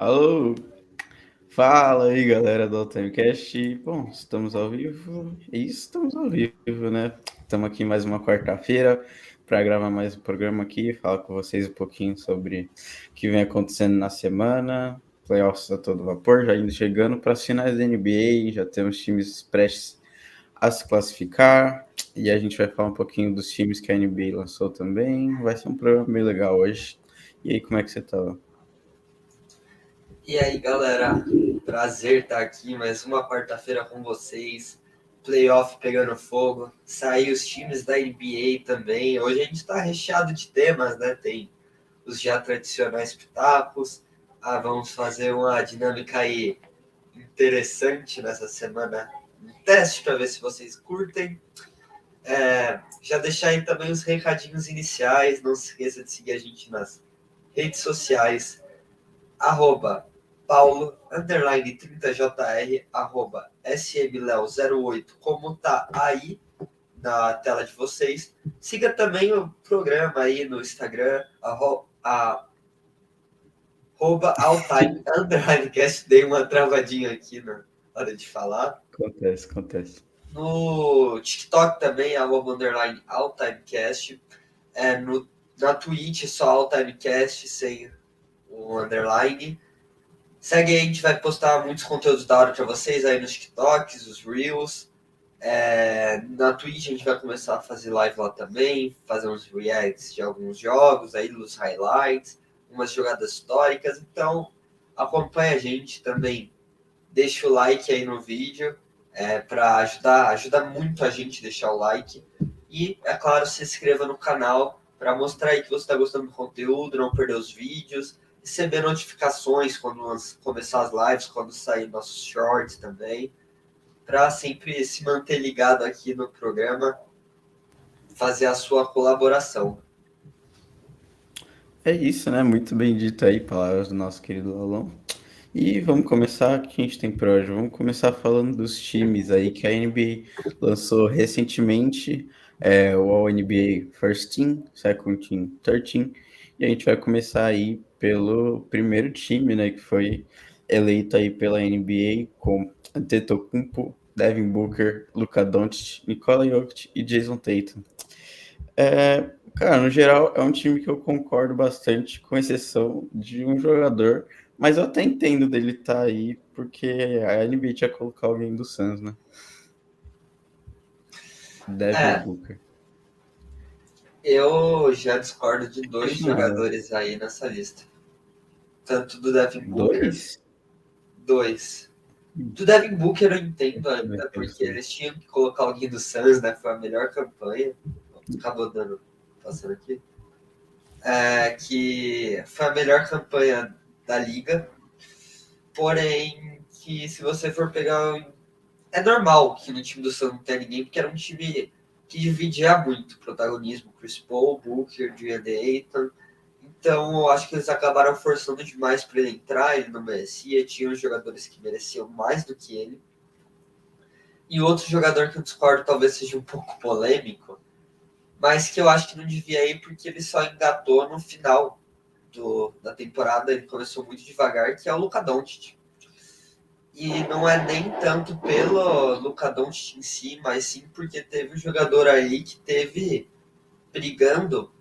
Alô, fala aí galera do Timecast. Bom, estamos ao vivo e estamos ao vivo, né? Estamos aqui mais uma quarta-feira para gravar mais um programa aqui, falar com vocês um pouquinho sobre o que vem acontecendo na semana. Playoffs a todo vapor, já indo chegando para as finais da NBA, já temos times prestes a se classificar e a gente vai falar um pouquinho dos times que a NBA lançou também. Vai ser um programa bem legal hoje. E aí, como é que você tá? E aí, galera, prazer estar aqui mais uma quarta-feira com vocês. Playoff pegando fogo, saiu os times da NBA também. Hoje a gente está recheado de temas, né? Tem os já tradicionais pitacos. Ah, vamos fazer uma dinâmica aí interessante nessa semana. Um teste para ver se vocês curtem. É, já deixar aí também os recadinhos iniciais. Não se esqueça de seguir a gente nas redes sociais. Arroba paulo, underline 30jr, arroba smleo08, como tá aí na tela de vocês. Siga também o programa aí no Instagram, arroba, arroba alltime, underline cast, dei uma travadinha aqui na hora de falar. Acontece, acontece. No TikTok também, arroba underline alltimecast, é, no, na Twitch só alltimecast, sem o underline. Segue aí, a gente vai postar muitos conteúdos da hora para vocês aí nos TikToks, os Reels. É, na Twitch a gente vai começar a fazer live lá também, fazer uns reacts de alguns jogos, aí dos highlights, umas jogadas históricas. Então, acompanha a gente também. Deixa o like aí no vídeo é, para ajudar, ajuda muito a gente deixar o like. E, é claro, se inscreva no canal para mostrar aí que você está gostando do conteúdo, não perder os vídeos receber notificações quando começar as lives, quando sair nossos shorts também, para sempre se manter ligado aqui no programa, fazer a sua colaboração. É isso, né? Muito bem dito aí, palavras do nosso querido Alon. E vamos começar, o que a gente tem para hoje? Vamos começar falando dos times aí que a NBA lançou recentemente, é, o All NBA First Team, Second Team, Third Team, e a gente vai começar aí pelo primeiro time, né, que foi eleito aí pela NBA com Antetokounmpo, Devin Booker, Luka Doncic, Nikola Jokic e Jason Tatum. É, cara, no geral é um time que eu concordo bastante, com exceção de um jogador, mas eu até entendo dele estar tá aí, porque a NBA tinha colocar alguém do Suns, né? Devin é. Booker. Eu já discordo de dois jogadores aí nessa lista. Tanto do Devin Booker. Dois? Dois. Do Devin Booker eu entendo ainda, porque eles tinham que colocar alguém do Suns, né? Foi a melhor campanha. Acabou dando, passando aqui. É, que foi a melhor campanha da liga. Porém, que se você for pegar. É normal que no time do Suns não tenha ninguém, porque era um time que dividia muito protagonismo. Chris Paul, Booker, DeAndre Ayton então, eu acho que eles acabaram forçando demais para ele entrar, ele não merecia. Tinha jogadores que mereciam mais do que ele. E outro jogador que eu discordo talvez seja um pouco polêmico, mas que eu acho que não devia ir porque ele só engatou no final do, da temporada, ele começou muito devagar, que é o Luka Doncic. E não é nem tanto pelo Luka Doncic em si, mas sim porque teve um jogador aí que teve brigando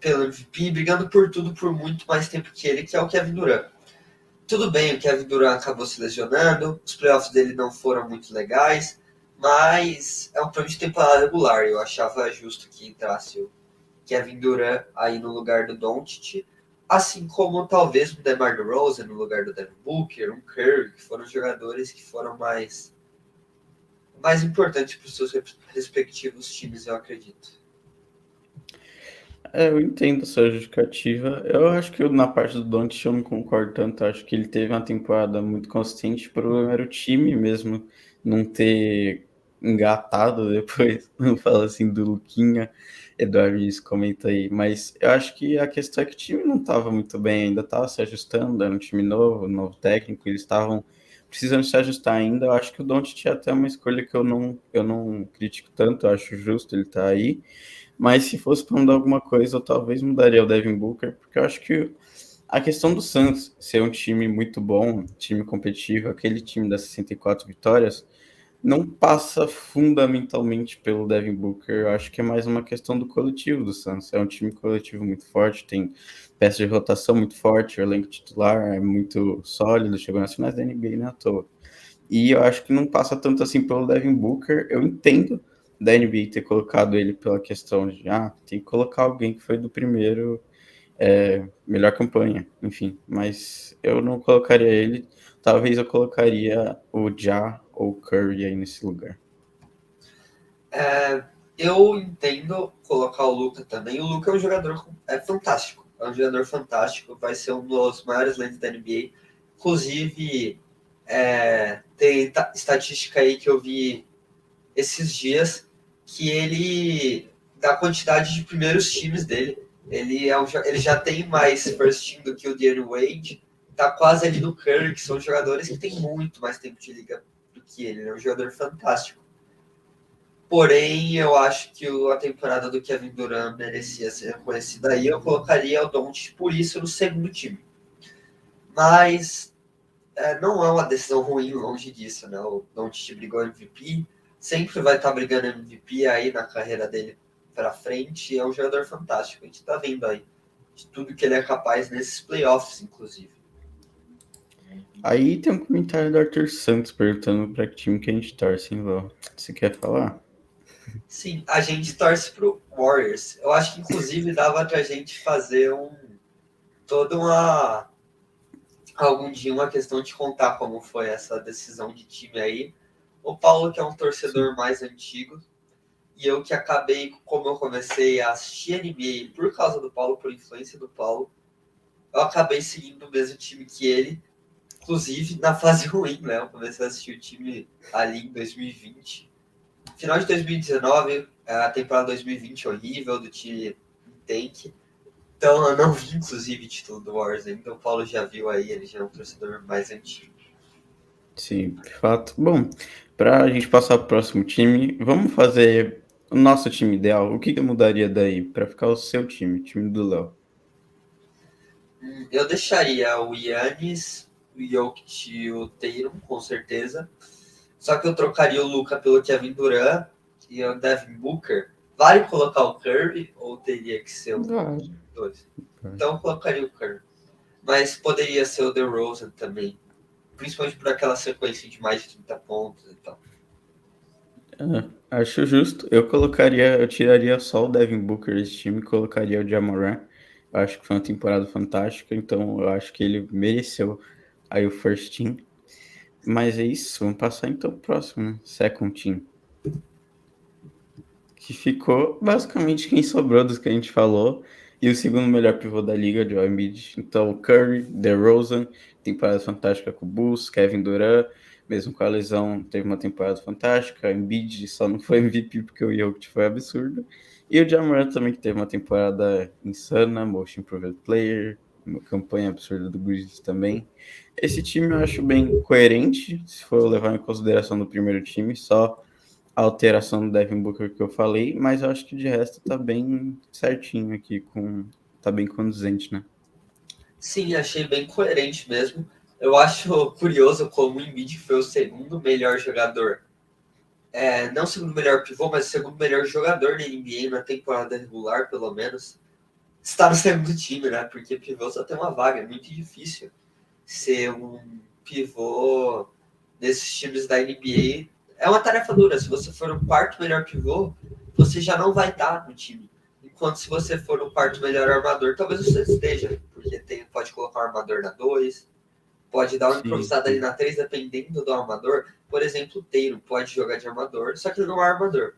pelo MVP, brigando por tudo por muito mais tempo que ele, que é o Kevin Durant. Tudo bem, o Kevin Durant acabou se lesionando, os playoffs dele não foram muito legais, mas é um prêmio de temporada regular. Eu achava justo que entrasse o Kevin Durant aí no lugar do Doncic, assim como talvez o DeMar DeRozan no lugar do Devin Booker, um Curry, que foram jogadores que foram mais mais importantes para os seus respectivos times, eu acredito. É, eu entendo a sua justificativa. Eu acho que eu, na parte do Doncic eu não concordo tanto. Eu acho que ele teve uma temporada muito consistente. O problema era o time mesmo não ter engatado depois. Não fala assim do Luquinha. Eduardo isso comenta aí. Mas eu acho que a questão é que o time não estava muito bem, ainda estava se ajustando. Era um time novo, novo técnico. Eles estavam precisando se ajustar ainda. Eu acho que o Doncic tinha até uma escolha que eu não, eu não critico tanto. Eu acho justo ele estar tá aí. Mas se fosse para mudar alguma coisa, eu talvez mudaria o Devin Booker, porque eu acho que A questão do Santos ser um time muito bom, time competitivo, aquele time das 64 vitórias, não passa fundamentalmente pelo Devin Booker. Eu acho que é mais uma questão do coletivo do Santos. É um time coletivo muito forte, tem peça de rotação muito forte, o elenco titular é muito sólido, chegou nas finais da NBA não é toa. E eu acho que não passa tanto assim pelo Devin Booker. Eu entendo da NBA ter colocado ele pela questão de ah, tem que colocar alguém que foi do primeiro é, melhor campanha, enfim, mas eu não colocaria ele. Talvez eu colocaria o Ja ou Curry aí nesse lugar. É, eu entendo colocar o Luca também. O Luca é um jogador é fantástico. É um jogador fantástico. Vai ser um dos maiores lentes da NBA. Inclusive, é, tem estatística aí que eu vi esses dias que ele, da quantidade de primeiros times dele, ele, é um, ele já tem mais first team do que o Dean Wade. Tá quase ali no Curry, que são jogadores que têm muito mais tempo de liga que ele. Ele é um jogador fantástico. Porém, eu acho que a temporada do Kevin Durant merecia ser reconhecida aí. Eu colocaria o Don't por isso no segundo time. Mas é, não é uma decisão ruim longe disso, né? O Don't brigou MVP, sempre vai estar brigando MVP aí na carreira dele para frente. É um jogador fantástico. A gente está vendo aí de tudo que ele é capaz nesses playoffs, inclusive. Aí tem um comentário do Arthur Santos perguntando para que time que a gente torce, hein, Val? Você quer falar? Sim, a gente torce pro Warriors. Eu acho que inclusive dava pra gente fazer um toda uma algum dia uma questão de contar como foi essa decisão de time aí. O Paulo, que é um torcedor mais antigo, e eu que acabei, como eu comecei a assistir NBA por causa do Paulo, por influência do Paulo, eu acabei seguindo o mesmo time que ele Inclusive, na fase ruim, né? Eu comecei a assistir o time ali em 2020. Final de 2019, a temporada 2020 horrível do time Tank. Então eu não vi, inclusive, título do Warriors ainda. O Paulo já viu aí, ele já é um torcedor mais antigo. Sim, de fato. Bom, para a gente passar para o próximo time, vamos fazer o nosso time ideal. O que, que mudaria daí para ficar o seu time, o time do Léo? Eu deixaria o Yannis o Jokic e o Tatum, com certeza. Só que eu trocaria o Luca pelo Kevin Durant e o Devin Booker. Vale colocar o Curry ou teria que ser o dois? Então eu colocaria o Curry. Mas poderia ser o DeRozan também. Principalmente por aquela sequência de mais de 30 pontos e tal. É, acho justo. Eu colocaria, eu tiraria só o Devin Booker desse time e colocaria o Jamoran. Eu acho que foi uma temporada fantástica, então eu acho que ele mereceu Aí o first team. Mas é isso, vamos passar então pro próximo, second team. Que ficou basicamente quem sobrou dos que a gente falou. E o segundo melhor pivô da liga, Joel Embiid. Então, Curry, DeRozan, temporada fantástica com o Bulls, Kevin Durant, mesmo com a lesão, teve uma temporada fantástica. Embiid só não foi MVP porque o Jokic foi absurdo. E o Jamoran também que teve uma temporada insana, Most Improved Player, uma campanha absurda do Grizzlies também. Esse time eu acho bem coerente, se for levar em consideração do primeiro time, só a alteração do Devin Booker que eu falei, mas eu acho que de resto tá bem certinho aqui, com tá bem conduzente, né? Sim, achei bem coerente mesmo. Eu acho curioso como o Embiid foi o segundo melhor jogador. É, não o segundo melhor pivô, mas o segundo melhor jogador na NBA na temporada regular, pelo menos está no segundo time, né? Porque pivô só tem uma vaga, é muito difícil ser um pivô nesses times da NBA. É uma tarefa dura. Se você for o quarto melhor pivô, você já não vai estar no time. Enquanto se você for o quarto melhor armador, talvez você esteja, porque tem, pode colocar o armador na 2, pode dar uma improvisada ali na 3, dependendo do armador. Por exemplo, o Teiro pode jogar de armador, só que ele não é armador.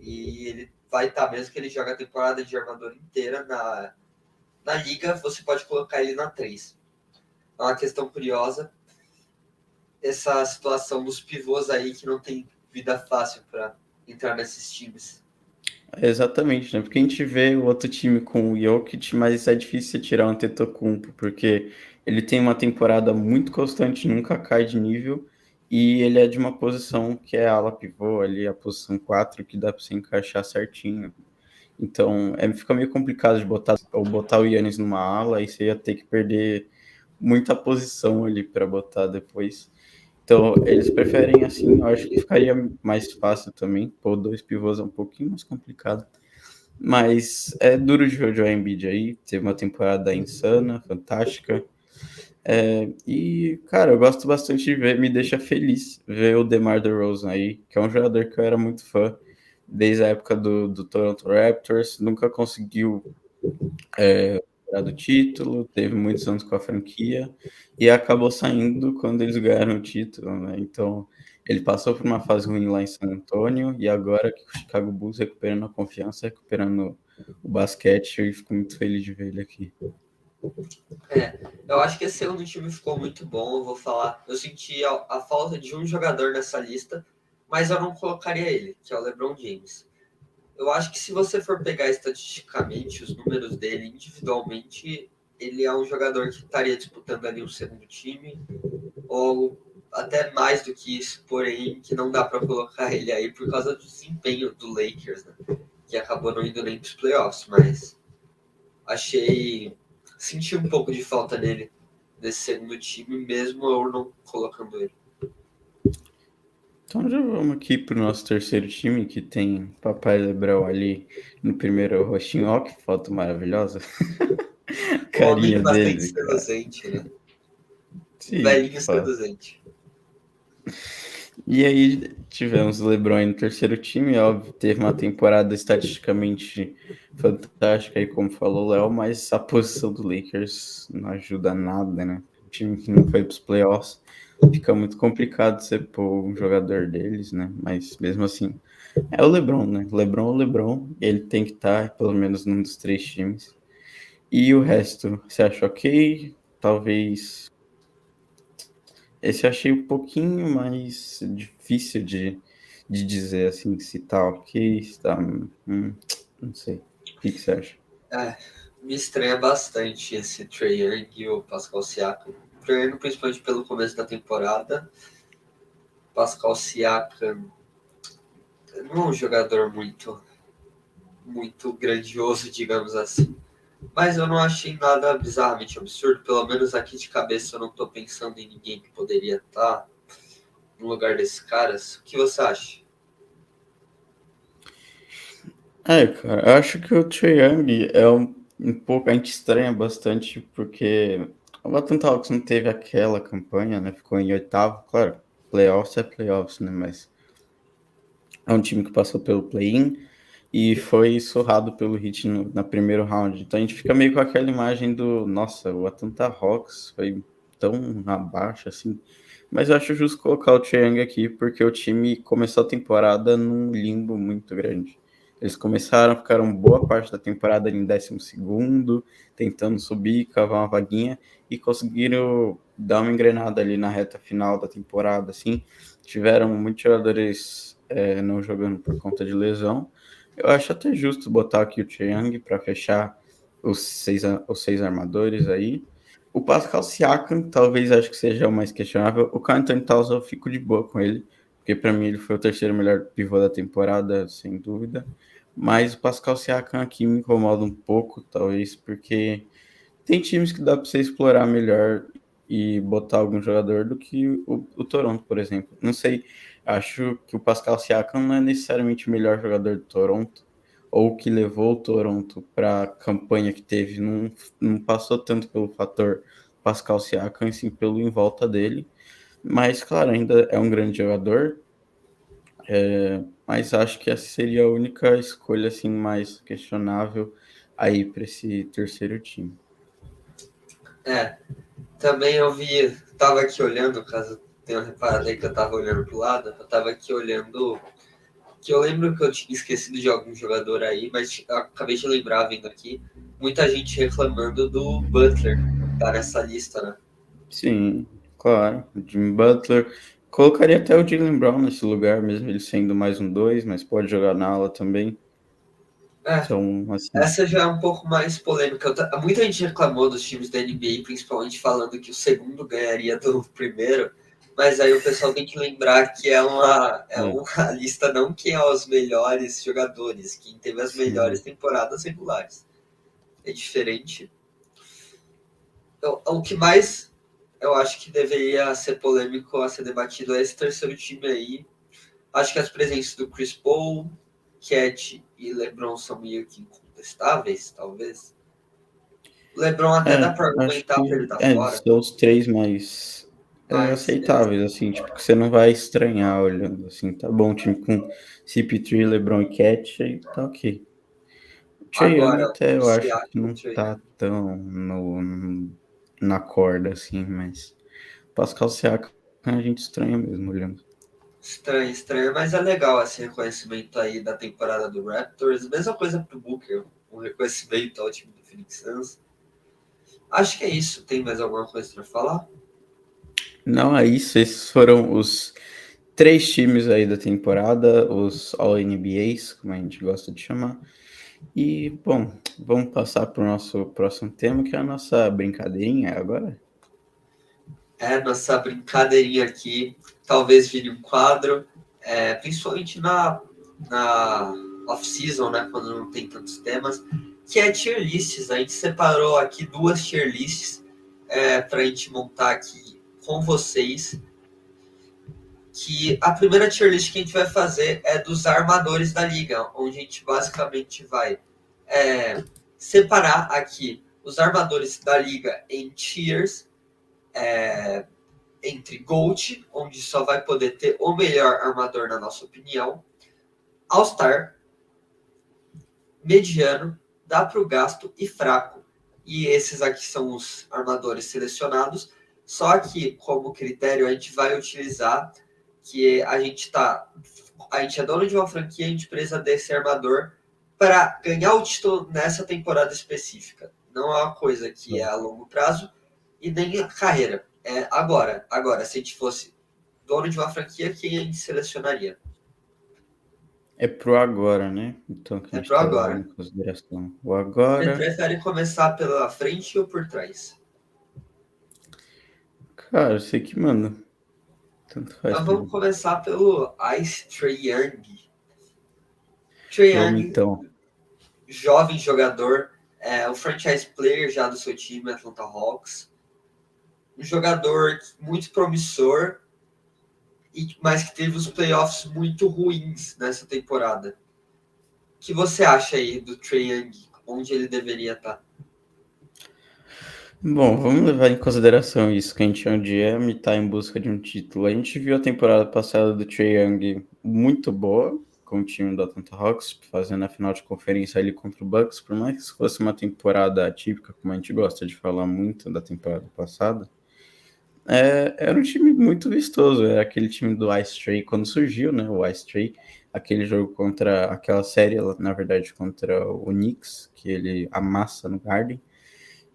E ele vai estar, tá, mesmo que ele joga a temporada de armador inteira na, na liga, você pode colocar ele na 3. É uma questão curiosa essa situação dos pivôs aí que não tem vida fácil para entrar nesses times. Exatamente, né? Porque a gente vê o outro time com o Jokic, mas é difícil tirar um Tetocumpo, porque ele tem uma temporada muito constante, nunca cai de nível, e ele é de uma posição que é ala pivô, ali a posição 4, que dá para você encaixar certinho. Então, é, fica meio complicado de botar ou botar o Yannis numa ala e você ia ter que perder muita posição ali para botar depois. Então, eles preferem assim, eu acho que ficaria mais fácil também. Pôr dois pivôs é um pouquinho mais complicado. Mas é duro de Joel Embiid aí. Teve uma temporada insana, fantástica. É, e, cara, eu gosto bastante de ver, me deixa feliz ver o DeMar DeRozan aí, que é um jogador que eu era muito fã desde a época do, do Toronto Raptors, nunca conseguiu é, do título, teve muitos anos com a franquia e acabou saindo quando eles ganharam o título, né? Então, ele passou por uma fase ruim lá em San Antonio e agora que o Chicago Bulls recuperando a confiança, recuperando o basquete, eu fico muito feliz de ver ele aqui. É, eu acho que esse segundo time ficou muito bom, eu vou falar. Eu senti a, a falta de um jogador nessa lista, mas eu não colocaria ele, que é o LeBron James. Eu acho que se você for pegar estatisticamente os números dele individualmente, ele é um jogador que estaria disputando ali um segundo time, ou até mais do que isso, porém que não dá para colocar ele aí por causa do desempenho do Lakers, né? que acabou não indo nem para os playoffs, mas achei senti um pouco de falta dele nesse segundo time, mesmo eu não colocando ele. Então já vamos aqui para o nosso terceiro time, que tem Papai Lebrão ali no primeiro rostinho. Ó, que foto maravilhosa. Carinha dele. seduzente, né? Sim, Velhinho seduzente. E aí tivemos o LeBron no terceiro time, óbvio, teve uma temporada estatisticamente fantástica aí, como falou o Léo, mas a posição do Lakers não ajuda nada, né? O time que não foi para os playoffs fica muito complicado você pôr um jogador deles, né? Mas mesmo assim, é o LeBron, né? LeBron o LeBron, ele tem que estar tá, pelo menos num dos três times. E o resto, você acha ok? Talvez esse eu achei um pouquinho mais difícil de, de dizer assim, se tá ok, se tá. Hum, não sei. O que, que você acha? É, me estranha bastante esse Trey Young e o Pascal Siakam. Young, principalmente pelo começo da temporada. Pascal Siakam não é um jogador muito muito grandioso, digamos assim. Mas eu não achei nada bizarramente absurdo. Pelo menos aqui de cabeça eu não tô pensando em ninguém que poderia estar no lugar desses caras. O que você acha? É, cara, eu acho que o Trae é um, um pouco. A gente estranha bastante porque o Atlanta Hawks não teve aquela campanha, né? Ficou em oitavo. Claro, playoffs é playoffs, né? Mas é um time que passou pelo play-in e foi surrado pelo Hit no, na primeiro round. Então a gente fica meio com aquela imagem do, nossa, o Atlanta Hawks foi tão abaixo assim. Mas eu acho justo colocar o Chiang aqui, porque o time começou a temporada num limbo muito grande. Eles começaram, ficaram boa parte da temporada em 12, tentando subir, cavar uma vaguinha, e conseguiram dar uma engrenada ali na reta final da temporada. Assim. Tiveram muitos jogadores é, não jogando por conta de lesão, eu acho até justo botar aqui o Chiang para fechar os seis, os seis armadores aí. O Pascal Siakam, talvez acho que seja o mais questionável. O Canton Towns eu fico de boa com ele, porque para mim ele foi o terceiro melhor pivô da temporada, sem dúvida. Mas o Pascal Siakam aqui me incomoda um pouco, talvez, porque tem times que dá para você explorar melhor e botar algum jogador do que o, o Toronto, por exemplo. Não sei Acho que o Pascal Siakam não é necessariamente o melhor jogador do Toronto, ou que levou o Toronto para a campanha que teve, não, não passou tanto pelo fator Pascal Siakam, sim pelo em volta dele. Mas, claro, ainda é um grande jogador. É, mas acho que essa seria a única escolha assim mais questionável aí para esse terceiro time. É, também eu vi, tava aqui olhando, caso tem uma reparada aí que eu tava olhando pro lado, eu tava aqui olhando. Que eu lembro que eu tinha esquecido de algum jogador aí, mas acabei de lembrar vendo aqui. Muita gente reclamando do Butler, tá nessa lista, né? Sim, claro. O Jimmy Butler. Colocaria até o Jalen Brown nesse lugar, mesmo ele sendo mais um dois, mas pode jogar na ala também. É, então, assim... Essa já é um pouco mais polêmica. Muita gente reclamou dos times da NBA, principalmente falando que o segundo ganharia do primeiro. Mas aí o pessoal tem que lembrar que é uma, é uma lista não que é os melhores jogadores, quem teve as melhores temporadas regulares. É diferente. Então, o que mais eu acho que deveria ser polêmico a ser debatido é esse terceiro time aí. Acho que as presenças do Chris Paul, Cat e LeBron são meio que incontestáveis, talvez. LeBron até é, dá pra argumentar que, ele tá é, fora. São os três mais é, aceitáveis, assim, tipo, que você não vai estranhar olhando, assim, tá bom, time com CP3, LeBron e Cat, aí tá ok. Trae até eu acho que não tá tão no, na corda, assim, mas Pascal Siakam a gente estranha mesmo olhando. Estranho, estranho, mas é legal esse reconhecimento aí da temporada do Raptors. Mesma coisa pro Booker, um reconhecimento ao time do Phoenix Suns. Acho que é isso. Tem mais alguma coisa para falar? Não, é isso. Esses foram os três times aí da temporada, os All-NBAs, como a gente gosta de chamar. E, bom, vamos passar para o nosso próximo tema, que é a nossa brincadeirinha agora. É, nossa brincadeirinha aqui. Talvez vire um quadro, é, principalmente na, na off-season, né, quando não tem tantos temas que é tier lists. A gente separou aqui duas tier lists é, para a gente montar aqui com vocês. Que a primeira tier list que a gente vai fazer é dos armadores da liga, onde a gente basicamente vai é, separar aqui os armadores da liga em tiers, é, entre Gold, onde só vai poder ter o melhor armador na nossa opinião, All-Star, mediano dá para o gasto e fraco. E esses aqui são os armadores selecionados. Só que, como critério, a gente vai utilizar que a gente tá. A gente é dono de uma franquia, a gente precisa desse armador para ganhar o título nessa temporada específica. Não é uma coisa que é a longo prazo e nem a carreira. É agora. Agora, se a gente fosse dono de uma franquia, quem a gente selecionaria? É pro agora, né? Então, que é pro tá agora. Em consideração. O agora. Você prefere começar pela frente ou por trás? Cara, eu sei que manda. Tanto faz. Então vamos começar pelo Ice Trae Young. Trae Young, então. jovem jogador, é o franchise player já do seu time, Atlanta Hawks. Um jogador muito promissor, mas que teve os playoffs muito ruins nessa temporada. O que você acha aí do Trae Young? Onde ele deveria estar? Bom, vamos levar em consideração isso, que a gente é um e está em busca de um título. A gente viu a temporada passada do Trae Young muito boa, com o time do Atlanta Hawks, fazendo a final de conferência ali contra o Bucks, por mais que fosse uma temporada atípica, como a gente gosta de falar muito da temporada passada, é, era um time muito vistoso. Era aquele time do Ice Tray quando surgiu, né? O Ice Tray, aquele jogo contra aquela série, na verdade, contra o Knicks, que ele amassa no Garden.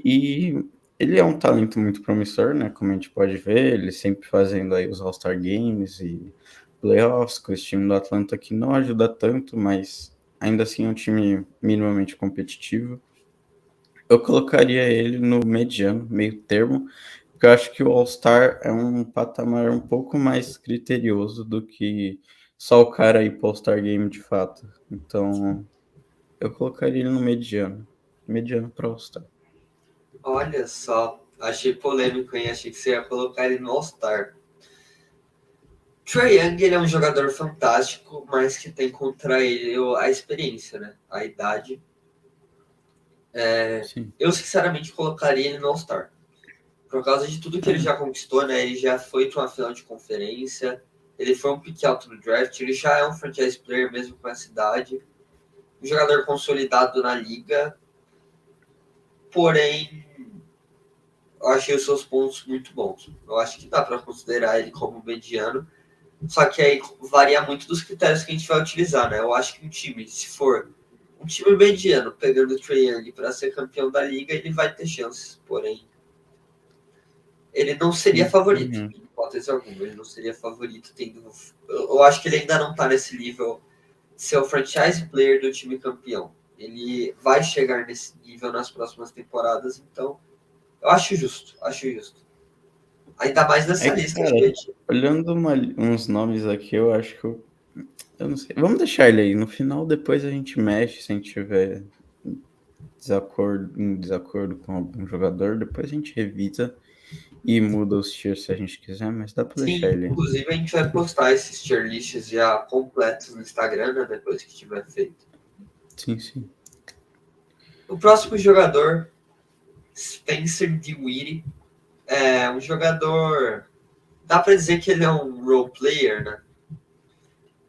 E ele é um talento muito promissor, né? Como a gente pode ver, ele sempre fazendo aí os All-Star Games e playoffs com esse time do Atlanta que não ajuda tanto, mas ainda assim é um time minimamente competitivo. Eu colocaria ele no mediano, meio termo. Porque eu acho que o All-Star é um patamar um pouco mais criterioso do que só o cara ir para All-Star Game de fato. Então, eu colocaria ele no mediano. Mediano para All-Star. Olha só, achei polêmico, hein? Achei que você ia colocar ele no All-Star. Trae Young ele é um jogador fantástico, mas que tem contra ele a experiência, né? A idade. É, eu, sinceramente, colocaria ele no All-Star por causa de tudo que ele já conquistou, né? Ele já foi para uma final de conferência, ele foi um pick alto no draft, ele já é um franchise player mesmo com essa idade, um jogador consolidado na liga, porém, eu achei os seus pontos muito bons. Eu acho que dá para considerar ele como mediano, só que aí varia muito dos critérios que a gente vai utilizar, né? Eu acho que um time, se for um time mediano pegando o Trae Young para ser campeão da liga, ele vai ter chances, porém ele não seria favorito, uhum. em hipótese alguma. Ele não seria favorito tendo. Eu, acho que ele ainda não está nesse nível de ser o franchise player do time campeão. Ele vai chegar nesse nível nas próximas temporadas, então eu acho justo, acho justo. Ainda mais nessa É lista, cara, gente. olhando uma- uns nomes aqui, eu acho que eu. Eu não sei. Vamos deixar ele aí. No final, depois a gente mexe se a gente tiver desacordo, em desacordo com algum jogador. Depois a gente revisa e muda os tiers se a gente quiser, mas dá pra Sim, deixar ele aí. inclusive a gente vai postar esses tier lists já completos no Instagram, né, depois que tiver feito. Sim, sim. O próximo jogador, Spencer Dinwiddie, é um jogador. Dá pra dizer que ele é um role player, né?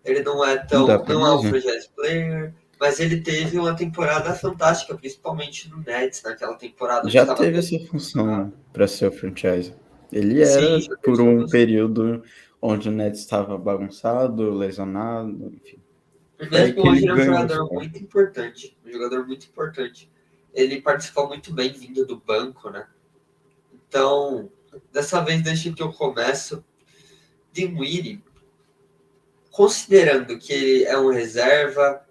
Ele não é tão. Pra Não é um franchise player, mas ele teve uma temporada fantástica, principalmente no Nets, naquela temporada. Já teve essa função para ser o franchise. Ele Sim, era teve por um período onde o Nets estava bagunçado, lesionado, enfim. É mesmo que hoje ele é um jogador muito importante. Um jogador muito importante. Ele participou muito bem vindo do banco, né? Então, dessa vez deixa que eu começo. Dinwiddie, considerando que ele é um reserva,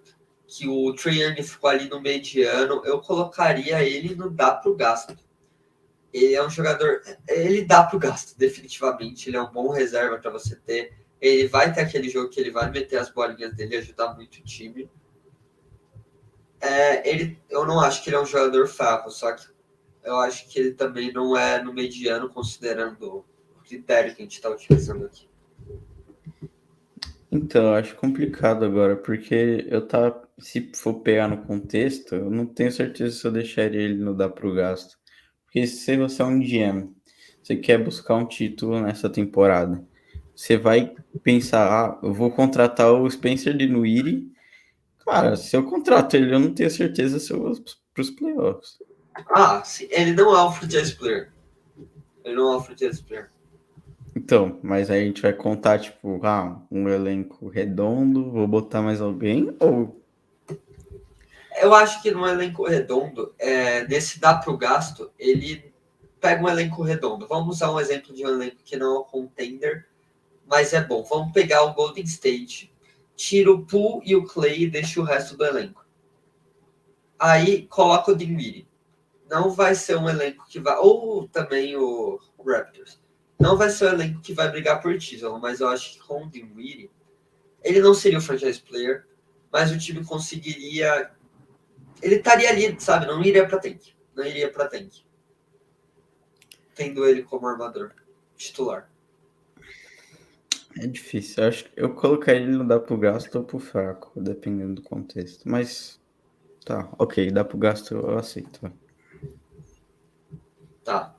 que o Young ficou ali no mediano, eu colocaria ele no dá pro gasto. Ele é um jogador, ele dá pro gasto, definitivamente. Ele é um bom reserva para você ter. Ele vai ter aquele jogo que ele vai meter as bolinhas dele e ajudar muito o time. É, ele, eu não acho que ele é um jogador fraco, só que eu acho que ele também não é no mediano, considerando o critério que a gente está utilizando aqui. Então, eu acho complicado agora, porque eu tá, se for pegar no contexto, eu não tenho certeza se eu deixaria ele no dar pro gasto. Porque se você é um GM, você quer buscar um título nessa temporada, você vai pensar, ah, eu vou contratar o Spencer Dinwiddie. Cara, se eu contrato ele, eu não tenho certeza se eu vou pros playoffs. Ah, sim, ele não é um franchise player. Ele não é um franchise player. Então, mas aí a gente vai contar, tipo, ah, um elenco redondo, vou botar mais alguém, ou Eu acho que no elenco redondo, é, nesse dá pro gasto, ele pega um elenco redondo. Vamos usar um exemplo de um elenco que não é um contender, mas é bom. Vamos pegar o Golden State, tira o Poole e o Clay e deixa o resto do elenco. Aí coloca o Dinwiddie. Não vai ser um elenco que vai. Ou também o Raptors. Não vai ser um elenco que vai brigar por título, mas eu acho que com o Dinwiddie, ele não seria o franchise player, mas o time conseguiria. Ele estaria ali, sabe? Não iria para tank. Não iria para tank. Tendo ele como armador titular. É difícil. Eu acho que eu colocaria ele no dá pro gasto ou pro fraco, dependendo do contexto. Mas tá, ok, dá pro gasto eu aceito. Tá.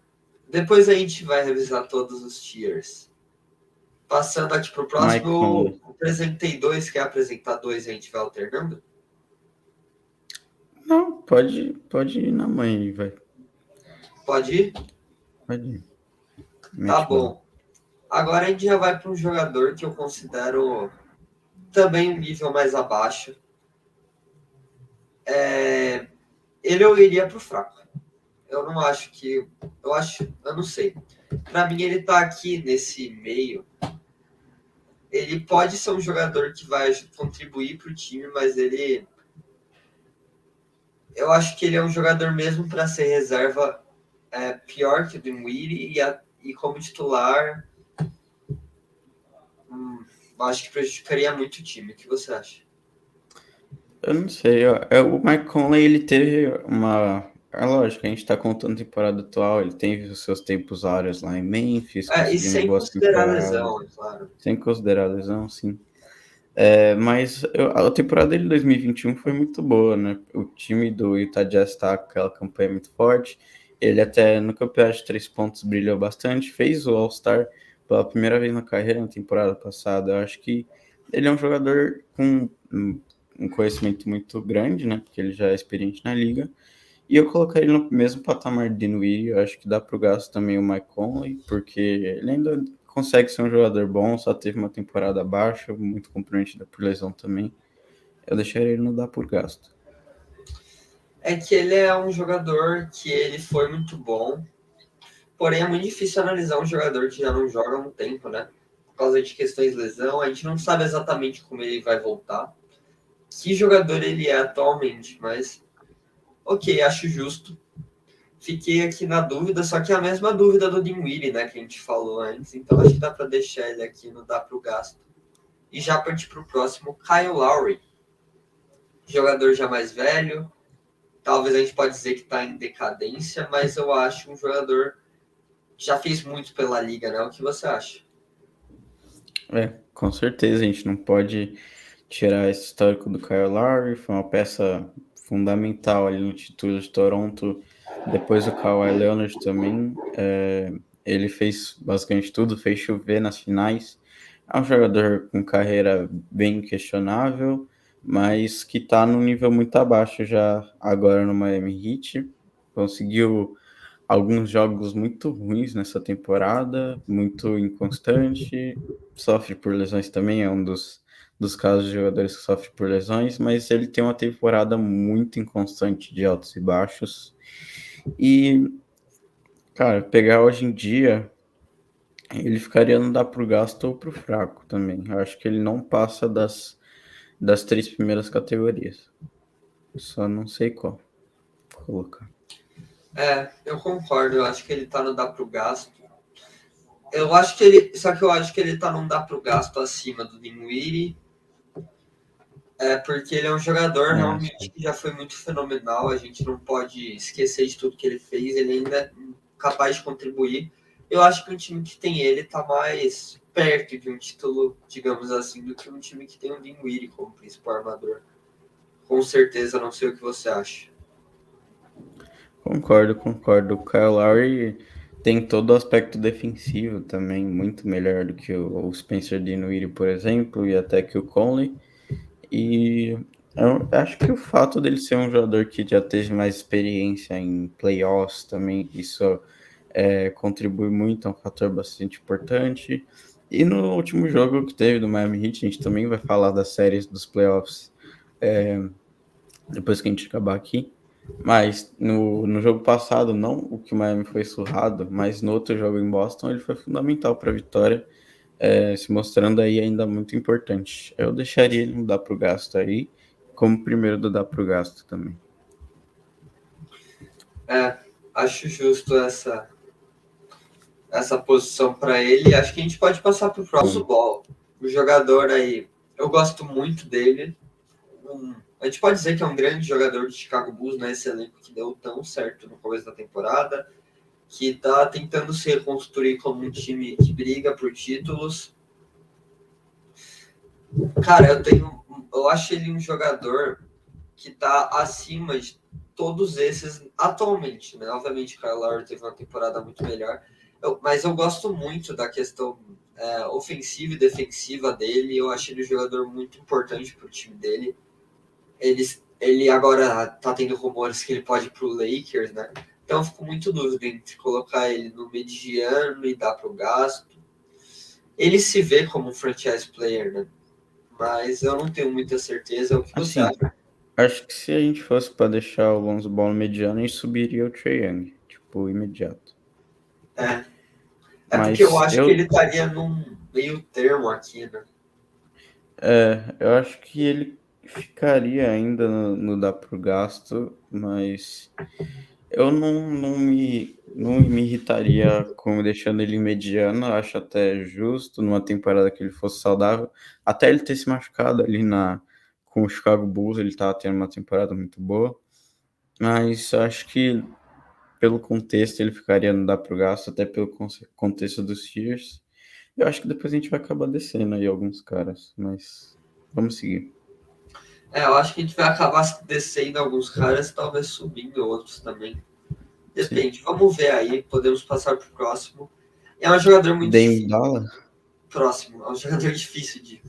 Depois a gente vai revisar todos os tiers. Passando aqui pro próximo, eu Conley. apresentei dois, quer apresentar dois e a gente vai alternando? Não, pode, pode ir na mãe aí, vai. Pode ir? Pode ir. Tá Mete bom. Agora a gente já vai para um jogador que eu considero também um nível mais abaixo. É, Ele eu iria para o fraco. Eu não acho que. Eu acho. Eu não sei. Para mim, ele tá aqui nesse meio. Ele pode ser um jogador que vai contribuir para o time, mas ele. Eu acho que ele é um jogador mesmo para ser reserva é, pior que o Dinwiddie e, e como titular. Acho que prejudicaria muito o time. O que você acha? Eu não sei, o Mike Conley, ele teve uma... É lógico, a gente tá contando a temporada atual, ele teve os seus tempos áureos lá em Memphis, É, e sem considerar lesão, é claro. Sem considerar lesão, sim. É, mas eu- a temporada dele de 2021 foi muito boa, né? O time do Utah Jazz tá com aquela campanha muito forte. Ele até no campeonato de três pontos brilhou bastante, fez o All-Star pela primeira vez na carreira na temporada passada. Eu acho que ele é um jogador com um- conhecimento muito grande, né? Porque ele já é experiente na liga. E eu colocaria ele no mesmo patamar de Dinwiddie. Eu acho que dá pro gasto também o Mike Conley, porque ele ainda consegue ser um jogador bom, só teve uma temporada baixa, muito comprometida por lesão também. Eu deixaria ele no dá por gasto. É que ele é um jogador que ele foi muito bom. Porém, é muito difícil analisar um jogador que já não joga há um tempo, né? Por causa de questões de lesão, a gente não sabe exatamente como ele vai voltar. Que jogador ele é atualmente, mas ok, acho justo. fiquei aqui na dúvida, só que é a mesma dúvida do Dinwiddie, né, que a gente falou antes. Então acho que dá para deixar ele aqui, não dá para o gasto. E já partir para o próximo, Kyle Lowry. Jogador já mais velho. Talvez a gente pode dizer que está em decadência, mas eu acho um jogador já fez muito pela liga, né? O que você acha? É, com certeza a gente não pode tirar esse histórico do Kyle Lowry. Foi uma peça fundamental ali no título de Toronto depois o Kawhi Leonard também, é, ele fez basicamente tudo, fez chover nas finais. É um jogador com carreira bem questionável, mas que está num nível muito abaixo já agora no Miami Heat. Conseguiu alguns jogos muito ruins nessa temporada, muito inconstante, sofre por lesões também, é um dos, dos casos de jogadores que sofrem por lesões, mas ele tem uma temporada muito inconstante de altos e baixos. E, cara, pegar hoje em dia, ele ficaria no dar pro gasto ou pro fraco também. Eu acho que ele não passa das, das três primeiras categorias. Só não sei qual colocar. É, eu concordo. Eu acho que ele tá no dar pro gasto. Eu acho que ele. Só que eu acho que ele tá no dar pro gasto acima do Dinwiddie é, porque ele é um jogador realmente que já foi muito fenomenal. A gente não pode esquecer de tudo que ele fez. Ele ainda é capaz de contribuir. Eu acho que um time que tem ele está mais perto de um título, digamos assim, do que um time que tem o Dinwiddie como principal armador. Com certeza, não sei o que você acha. Concordo, concordo. O Kyle Lowry tem todo o aspecto defensivo também, muito melhor do que o Spencer Dinwiddie, por exemplo, e até que o Conley. E eu acho que o fato dele ser um jogador que já teve mais experiência em playoffs também, isso é, contribui muito, é um fator bastante importante. E no último jogo que teve do Miami Heat, a gente também vai falar das séries dos playoffs é, depois que a gente acabar aqui. Mas no, no jogo passado, não o que o Miami foi surrado, mas no outro jogo em Boston, ele foi fundamental para a vitória é, se mostrando aí ainda muito importante. Eu deixaria ele mudar para o gasto aí, como primeiro do dar para o gasto também. É, acho justo essa essa posição para ele. Acho que a gente pode passar para o próximo ball. O jogador aí, eu gosto muito dele. Um, a gente pode dizer que é um grande jogador de Chicago Bulls, né? Esse elenco que deu tão certo no começo da temporada que está tentando se reconstruir como um time que briga por títulos. Cara, eu tenho, eu acho ele um jogador que está acima de todos esses atualmente, né? Obviamente, o Kyle Lowry teve uma temporada muito melhor, eu, mas eu gosto muito da questão é, ofensiva e defensiva dele. Eu acho ele um jogador muito importante para o time dele. Ele, ele agora tá tendo rumores que ele pode ir para o Lakers, né? Então, fico muito dúvida entre colocar ele no mediano e dar para o gasto. Ele se vê como um franchise player, né? Mas eu não tenho muita certeza. O que assim, você acha? Acho que se a gente fosse para deixar o Lonzo Ball no mediano, a gente subiria o Trae Young, tipo, imediato. É. É Mas porque eu acho eu... que ele estaria num meio termo aqui, né? É, eu acho que ele ficaria ainda no, no dar pro gasto, mas eu não, não, me, não me irritaria com deixando ele mediano, acho até justo numa temporada que ele fosse saudável. Até ele ter se machucado ali na, com o Chicago Bulls, ele estava tendo uma temporada muito boa. Mas acho que pelo contexto ele ficaria no dar pro gasto, até pelo contexto dos Steelers. Eu acho que depois a gente vai acabar descendo aí alguns caras, mas vamos seguir. É, eu acho que a gente vai acabar descendo alguns caras, talvez subindo outros também. Depende, Sim. vamos ver aí, podemos passar para o próximo. É um jogador muito difícil. Dala? Próximo, é um jogador difícil de.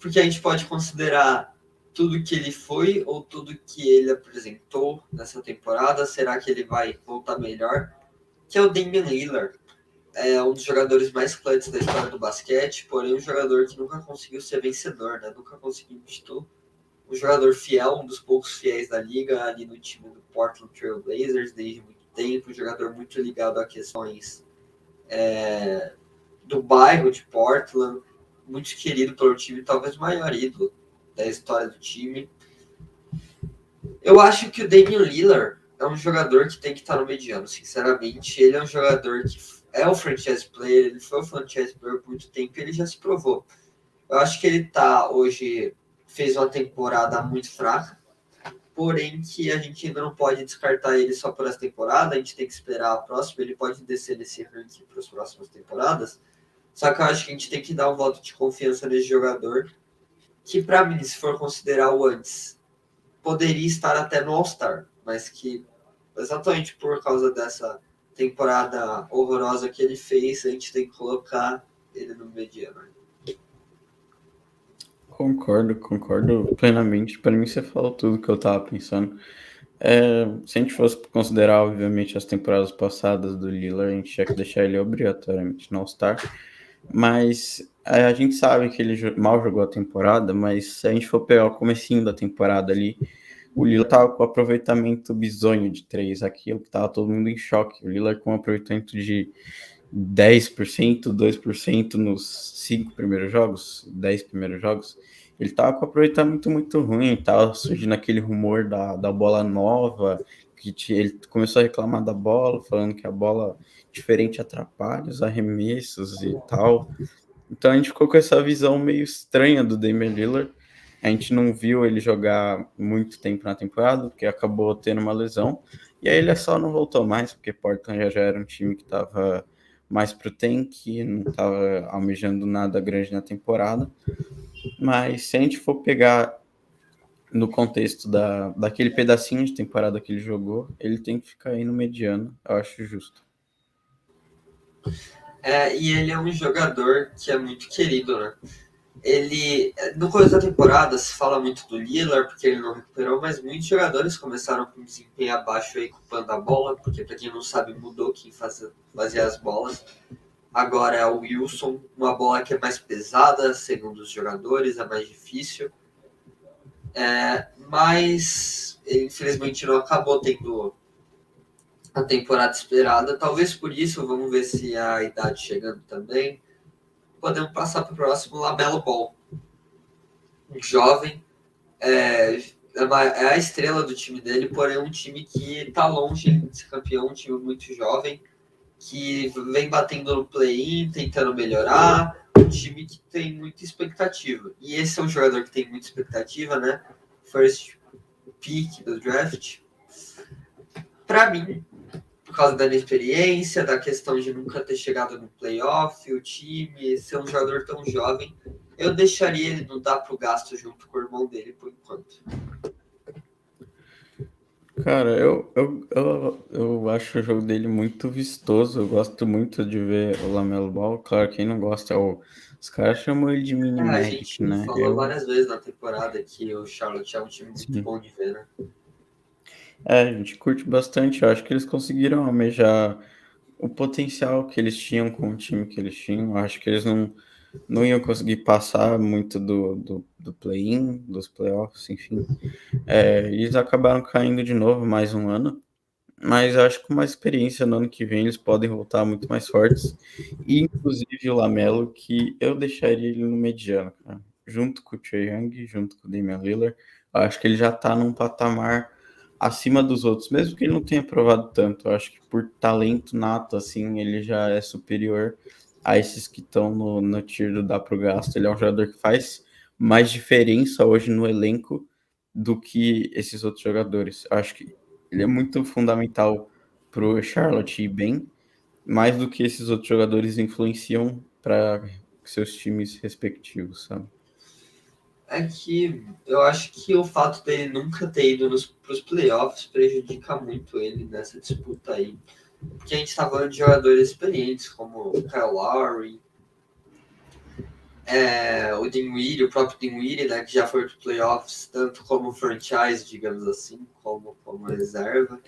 Porque a gente pode considerar tudo que ele foi ou tudo que ele apresentou nessa temporada. Será que ele vai voltar melhor? Que é o Damian Lillard. É um dos jogadores mais clutch da história do basquete, porém um jogador que nunca conseguiu ser vencedor, né? Nunca conseguiu título um jogador fiel, um dos poucos fiéis da liga, ali no time do Portland Trail Blazers desde muito tempo, um jogador muito ligado a questões é, do bairro de Portland, muito querido pelo time, talvez o maior ídolo da história do time. Eu acho que o Damian Lillard é um jogador que tem que estar no mediano, sinceramente. Ele é um jogador que é o franchise player, ele foi o franchise player por muito tempo ele já se provou. Eu acho que ele tá hoje, fez uma temporada muito fraca, porém que a gente ainda não pode descartar ele só por essa temporada, a gente tem que esperar a próxima, ele pode descer nesse ranking para as próximas temporadas. Só que eu acho que a gente tem que dar um voto de confiança nesse jogador, que para mim, se for considerar o antes, poderia estar até no All-Star, mas que exatamente por causa dessa temporada horrorosa que ele fez, a gente tem que colocar ele no mediano. Concordo, concordo plenamente. Para mim, você falou tudo que eu estava pensando. É, se a gente fosse considerar, obviamente, as temporadas passadas do Lillard, a gente tinha que deixar ele obrigatoriamente no All-Star. Mas é, a gente sabe que ele mal jogou a temporada, mas se a gente for pegar o comecinho da temporada ali, o Lillard tava com aproveitamento bizonho de três, aquilo que tava todo mundo em choque. O Lillard com aproveitamento de 10%, 2% nos cinco primeiros jogos, 10 primeiros jogos. Ele tava com aproveitamento muito ruim, tava surgindo aquele rumor da, da bola nova, que ele começou a reclamar da bola, falando que a bola diferente atrapalha os arremessos e tal. Então a gente ficou com essa visão meio estranha do Damian Lillard. A gente não viu ele jogar muito tempo na temporada, porque acabou tendo uma lesão. E aí ele só não voltou mais, porque Portland já, já era um time que estava mais pro tank, não estava almejando nada grande na temporada. Mas se a gente for pegar no contexto da, daquele pedacinho de temporada que ele jogou, ele tem que ficar aí no mediano, eu acho justo. É, e ele é um jogador que é muito querido, né? Ele no começo da temporada se fala muito do Lillard porque ele não recuperou, mas muitos jogadores começaram com desempenho abaixo aí culpando a bola, porque para quem não sabe mudou quem fazia, fazia as bolas. Agora é o Wilson, uma bola que é mais pesada, segundo os jogadores, é mais difícil. É, mas infelizmente não acabou tendo a temporada esperada. Talvez por isso, vamos ver se a idade chegando também podemos passar para o próximo Lamelo Ball. Um jovem, é, é, é a estrela do time dele, porém um time que está longe de ser campeão, um time muito jovem, que vem batendo no play-in, tentando melhorar, um time que tem muita expectativa. E esse é um jogador que tem muita expectativa, né? First pick do draft. Para mim, por causa da inexperiência, da questão de nunca ter chegado no playoff, o time, ser um jogador tão jovem, eu deixaria ele não dar pro gasto junto com o irmão dele por enquanto. Cara, eu, eu, eu, eu acho o jogo dele muito vistoso. Eu gosto muito de ver o Lamelo Ball. Claro, quem não gosta é o. Os caras chamam ele de mini é, Magic, a gente né? falou eu... várias vezes na temporada que o Charlotte é um time muito Sim. bom de ver, né? É, a gente curte bastante. Eu acho que eles conseguiram almejar o potencial que eles tinham com o time que eles tinham. Eu acho que eles não, não iam conseguir passar muito do, do, do play-in, dos playoffs, enfim. É, eles acabaram caindo de novo mais um ano. Mas acho que com uma experiência no ano que vem eles podem voltar muito mais fortes. E inclusive o Lamelo, que eu deixaria ele no mediano, cara. Junto com o Trae Young, junto com o Damian Lillard. Acho que ele já tá num patamar acima dos outros, mesmo que ele não tenha provado tanto. Eu acho que por talento nato, assim, ele já é superior a esses que estão no, no tier do dá pro gasto. Ele é um jogador que faz mais diferença hoje no elenco do que esses outros jogadores. Eu acho que ele é muito fundamental pro Charlotte ir bem, mais do que esses outros jogadores influenciam para seus times respectivos, sabe? É que eu acho que o fato dele nunca ter ido para os playoffs prejudica muito ele nessa disputa aí. Porque a gente está falando de jogadores experientes, como o Kyle Lowry, é, o Dinwiddie, o próprio Dinwiddie, né, que já foi para playoffs, tanto como franchise, digamos assim, como como reserva.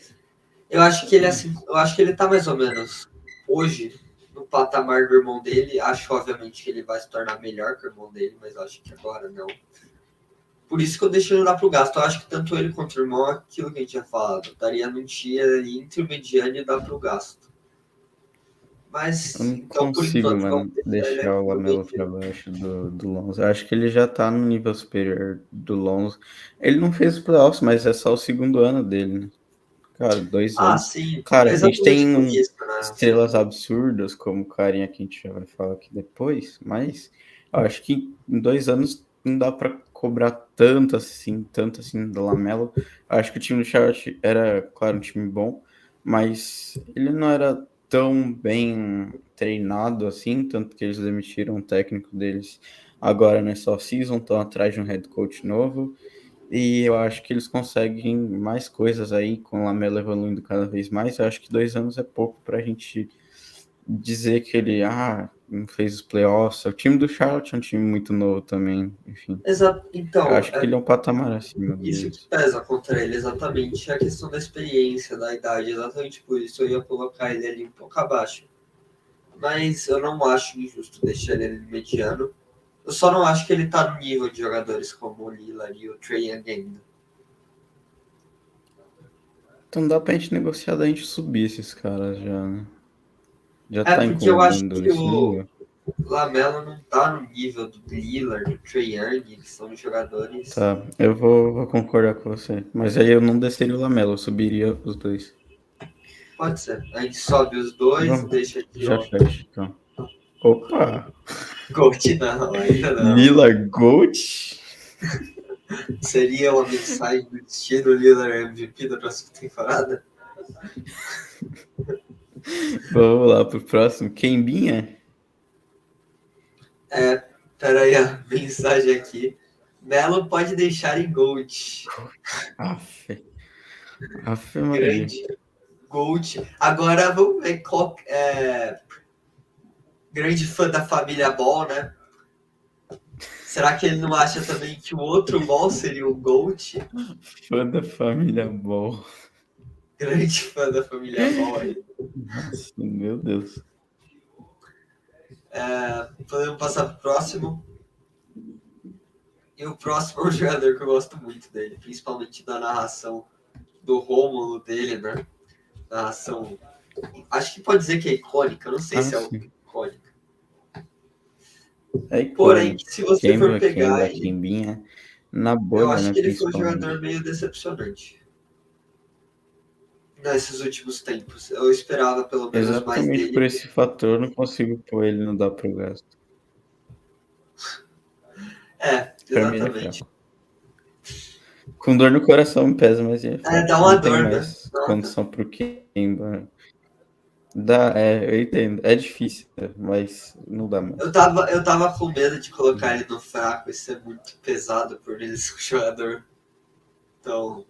Eu acho que ele assim, eu acho que ele tá mais ou menos hoje patamar do irmão dele. Acho, obviamente, que ele vai se tornar melhor que o irmão dele, mas acho que agora não. Por isso que eu deixei ele lá pro gasto. Eu acho que tanto ele quanto o irmão, aquilo que a gente tinha falado, daria num dia entre o mediano e dar pro gasto. Mas. Eu não então, consigo, enquanto, mano, deixar o Lamelo pra baixo do, do Lonzo. Eu acho que ele já tá no nível superior do Lonzo. Ele não fez os playoffs, mas é só o segundo ano dele, né? Cara, dois Ah, anos. sim. Cara, a gente exatamente tem um- isso? Estrelas absurdas, como o carinha que a gente já vai falar aqui depois, mas eu acho que em dois anos não dá pra cobrar tanto assim, tanto assim do Lamelo. Acho que o time do Charlotte era, claro, um time bom, mas ele não era tão bem treinado assim, tanto que eles demitiram o técnico deles agora nessa off-season, estão atrás de um head coach novo. E eu acho que eles conseguem mais coisas aí com o Lamelo evoluindo cada vez mais. Eu acho que dois anos é pouco para a gente dizer que ele ah, não fez os playoffs. O time do Charlotte é um time muito novo também. Enfim, Exa- Então, eu acho é que ele é um patamar acima isso deles. que pesa contra ele, exatamente. A questão da experiência, da idade, exatamente por isso eu ia colocar ele ali um pouco abaixo. Mas eu não acho injusto deixar ele mediano. Eu só não acho que ele tá no nível de jogadores como o Lillard e o Trey Young ainda. Então dá pra gente negociar da gente subir esses caras já, né? Já É, tá porque eu acho que esse o- Lamelo não tá no nível do Lillard, do Trey Young, que são jogadores. Tá, eu vou, vou concordar com você. Mas aí eu não desceria o Lamelo, eu subiria os dois. Pode ser. A gente sobe os dois, Vamos. deixa aqui Já ó. fecha, então. Opa! Gold não, ainda não. Lillard Gold? Seria uma mensagem do destino Lillard MVP da próxima temporada? Vamos lá pro próximo. Quembinha? É, peraí, a mensagem aqui. Melo pode deixar em Gold. Aff. Aff. Grande. Gold. Agora vamos ver qual é. Grande fã da família Ball, né? Será que ele não acha também que o outro Ball seria o Gold? Fã da família Ball. Grande fã da família Ball aí. Nossa, meu Deus. É, podemos passar pro próximo. E o próximo é um jogador que eu gosto muito dele, principalmente da narração do Rômulo dele, né? Narração. Acho que pode dizer que é icônica, não sei Ah, se é icônica. É Porém, se você Kemba, for pegar, Kemba, ele, Quembinha. Na eu bolha, acho né? que ele foi um jogador meio decepcionante. Nesses últimos tempos. Eu esperava pelo menos mais Exatamente dele. por esse fator, não consigo pôr ele no dá pro gasto. É, é exatamente. Com dor no coração me pesa, mas é fraco. dá uma dor, né? mais condição pro Kemba. Dá, é, eu entendo. É difícil, mas não dá mais. Eu tava, eu tava com medo de colocar ele no fraco e ser muito pesado por ele ser um jogador tão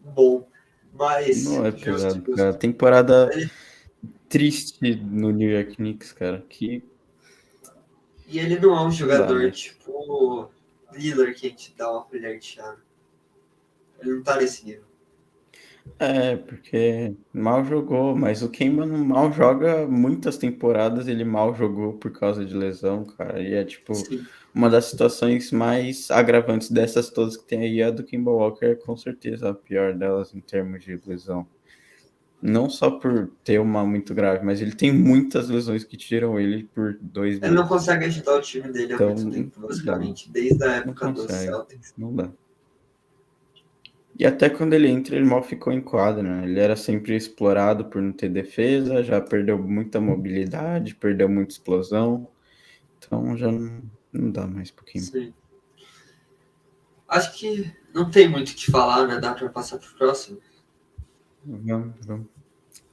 bom. Mas. Não é pesado, justo. cara. Temporada Ele- triste no New York Knicks, cara. Que E ele não é um jogador né? tipo Lillard que a gente dá uma colher de chá. Ele não tá nesse nível. É, porque mal jogou, mas o Kemba não mal joga muitas temporadas, ele mal jogou por causa de lesão, cara. E é tipo Sim. uma das situações mais agravantes dessas todas que tem aí, a do Kemba Walker é com certeza a pior delas em termos de lesão. Não só por ter uma muito grave, mas ele tem muitas lesões que tiram ele por dois Ele não consegue ajudar o time dele há Então, muito tempo, basicamente. Desde a época do. Celtics. Não dá. E até quando ele entra, ele mal ficou em quadra, né? Ele era sempre explorado por não ter defesa, já perdeu muita mobilidade, perdeu muita explosão. Então já não, não dá mais pro Kemba. Sim. Acho que não tem muito o que falar, né? Dá pra passar pro próximo. Vamos, vamos.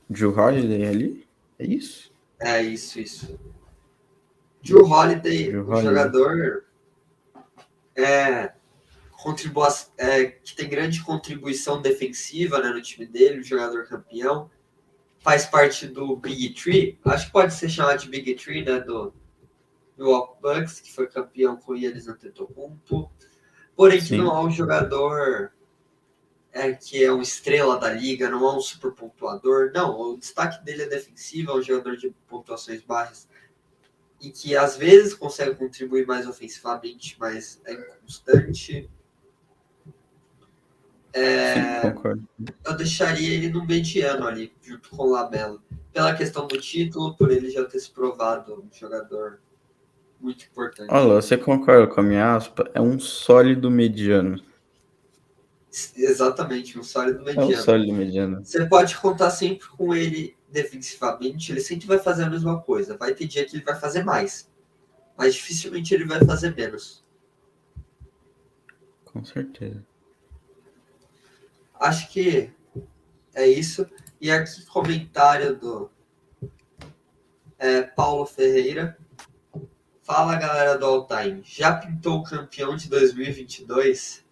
Drew Holiday ali? É isso? É isso, isso. Drew Holiday, Drew um Holiday. jogador é, contribua, é, que tem grande contribuição defensiva né, no time dele, um jogador campeão. Faz parte do Big Tree, acho que pode ser chamado de Big Tree, né? Do Milwaukee Bucks, que foi campeão com eles Antetokounmpo. Porém, que Sim. não é um jogador é, que é uma estrela da liga, não é um super pontuador. Não, o destaque dele é defensivo, é um jogador de pontuações baixas e que às vezes consegue contribuir mais ofensivamente, mas é inconstante. É, Sim, concordo. eu deixaria ele no mediano ali, junto com o Lamelo. Pela questão do título, por ele já ter se provado um jogador muito importante. Olha, você concorda com a minha aspa? É um sólido mediano. Exatamente, um sólido mediano. É um sólido mediano. Você pode contar sempre com ele defensivamente, ele sempre vai fazer a mesma coisa. Vai ter dia que ele vai fazer mais, mas dificilmente ele vai fazer menos. Com certeza. Acho que é isso. E aqui comentário do é, Paulo Ferreira. Fala galera do All Time. Já pintou o campeão de 2022?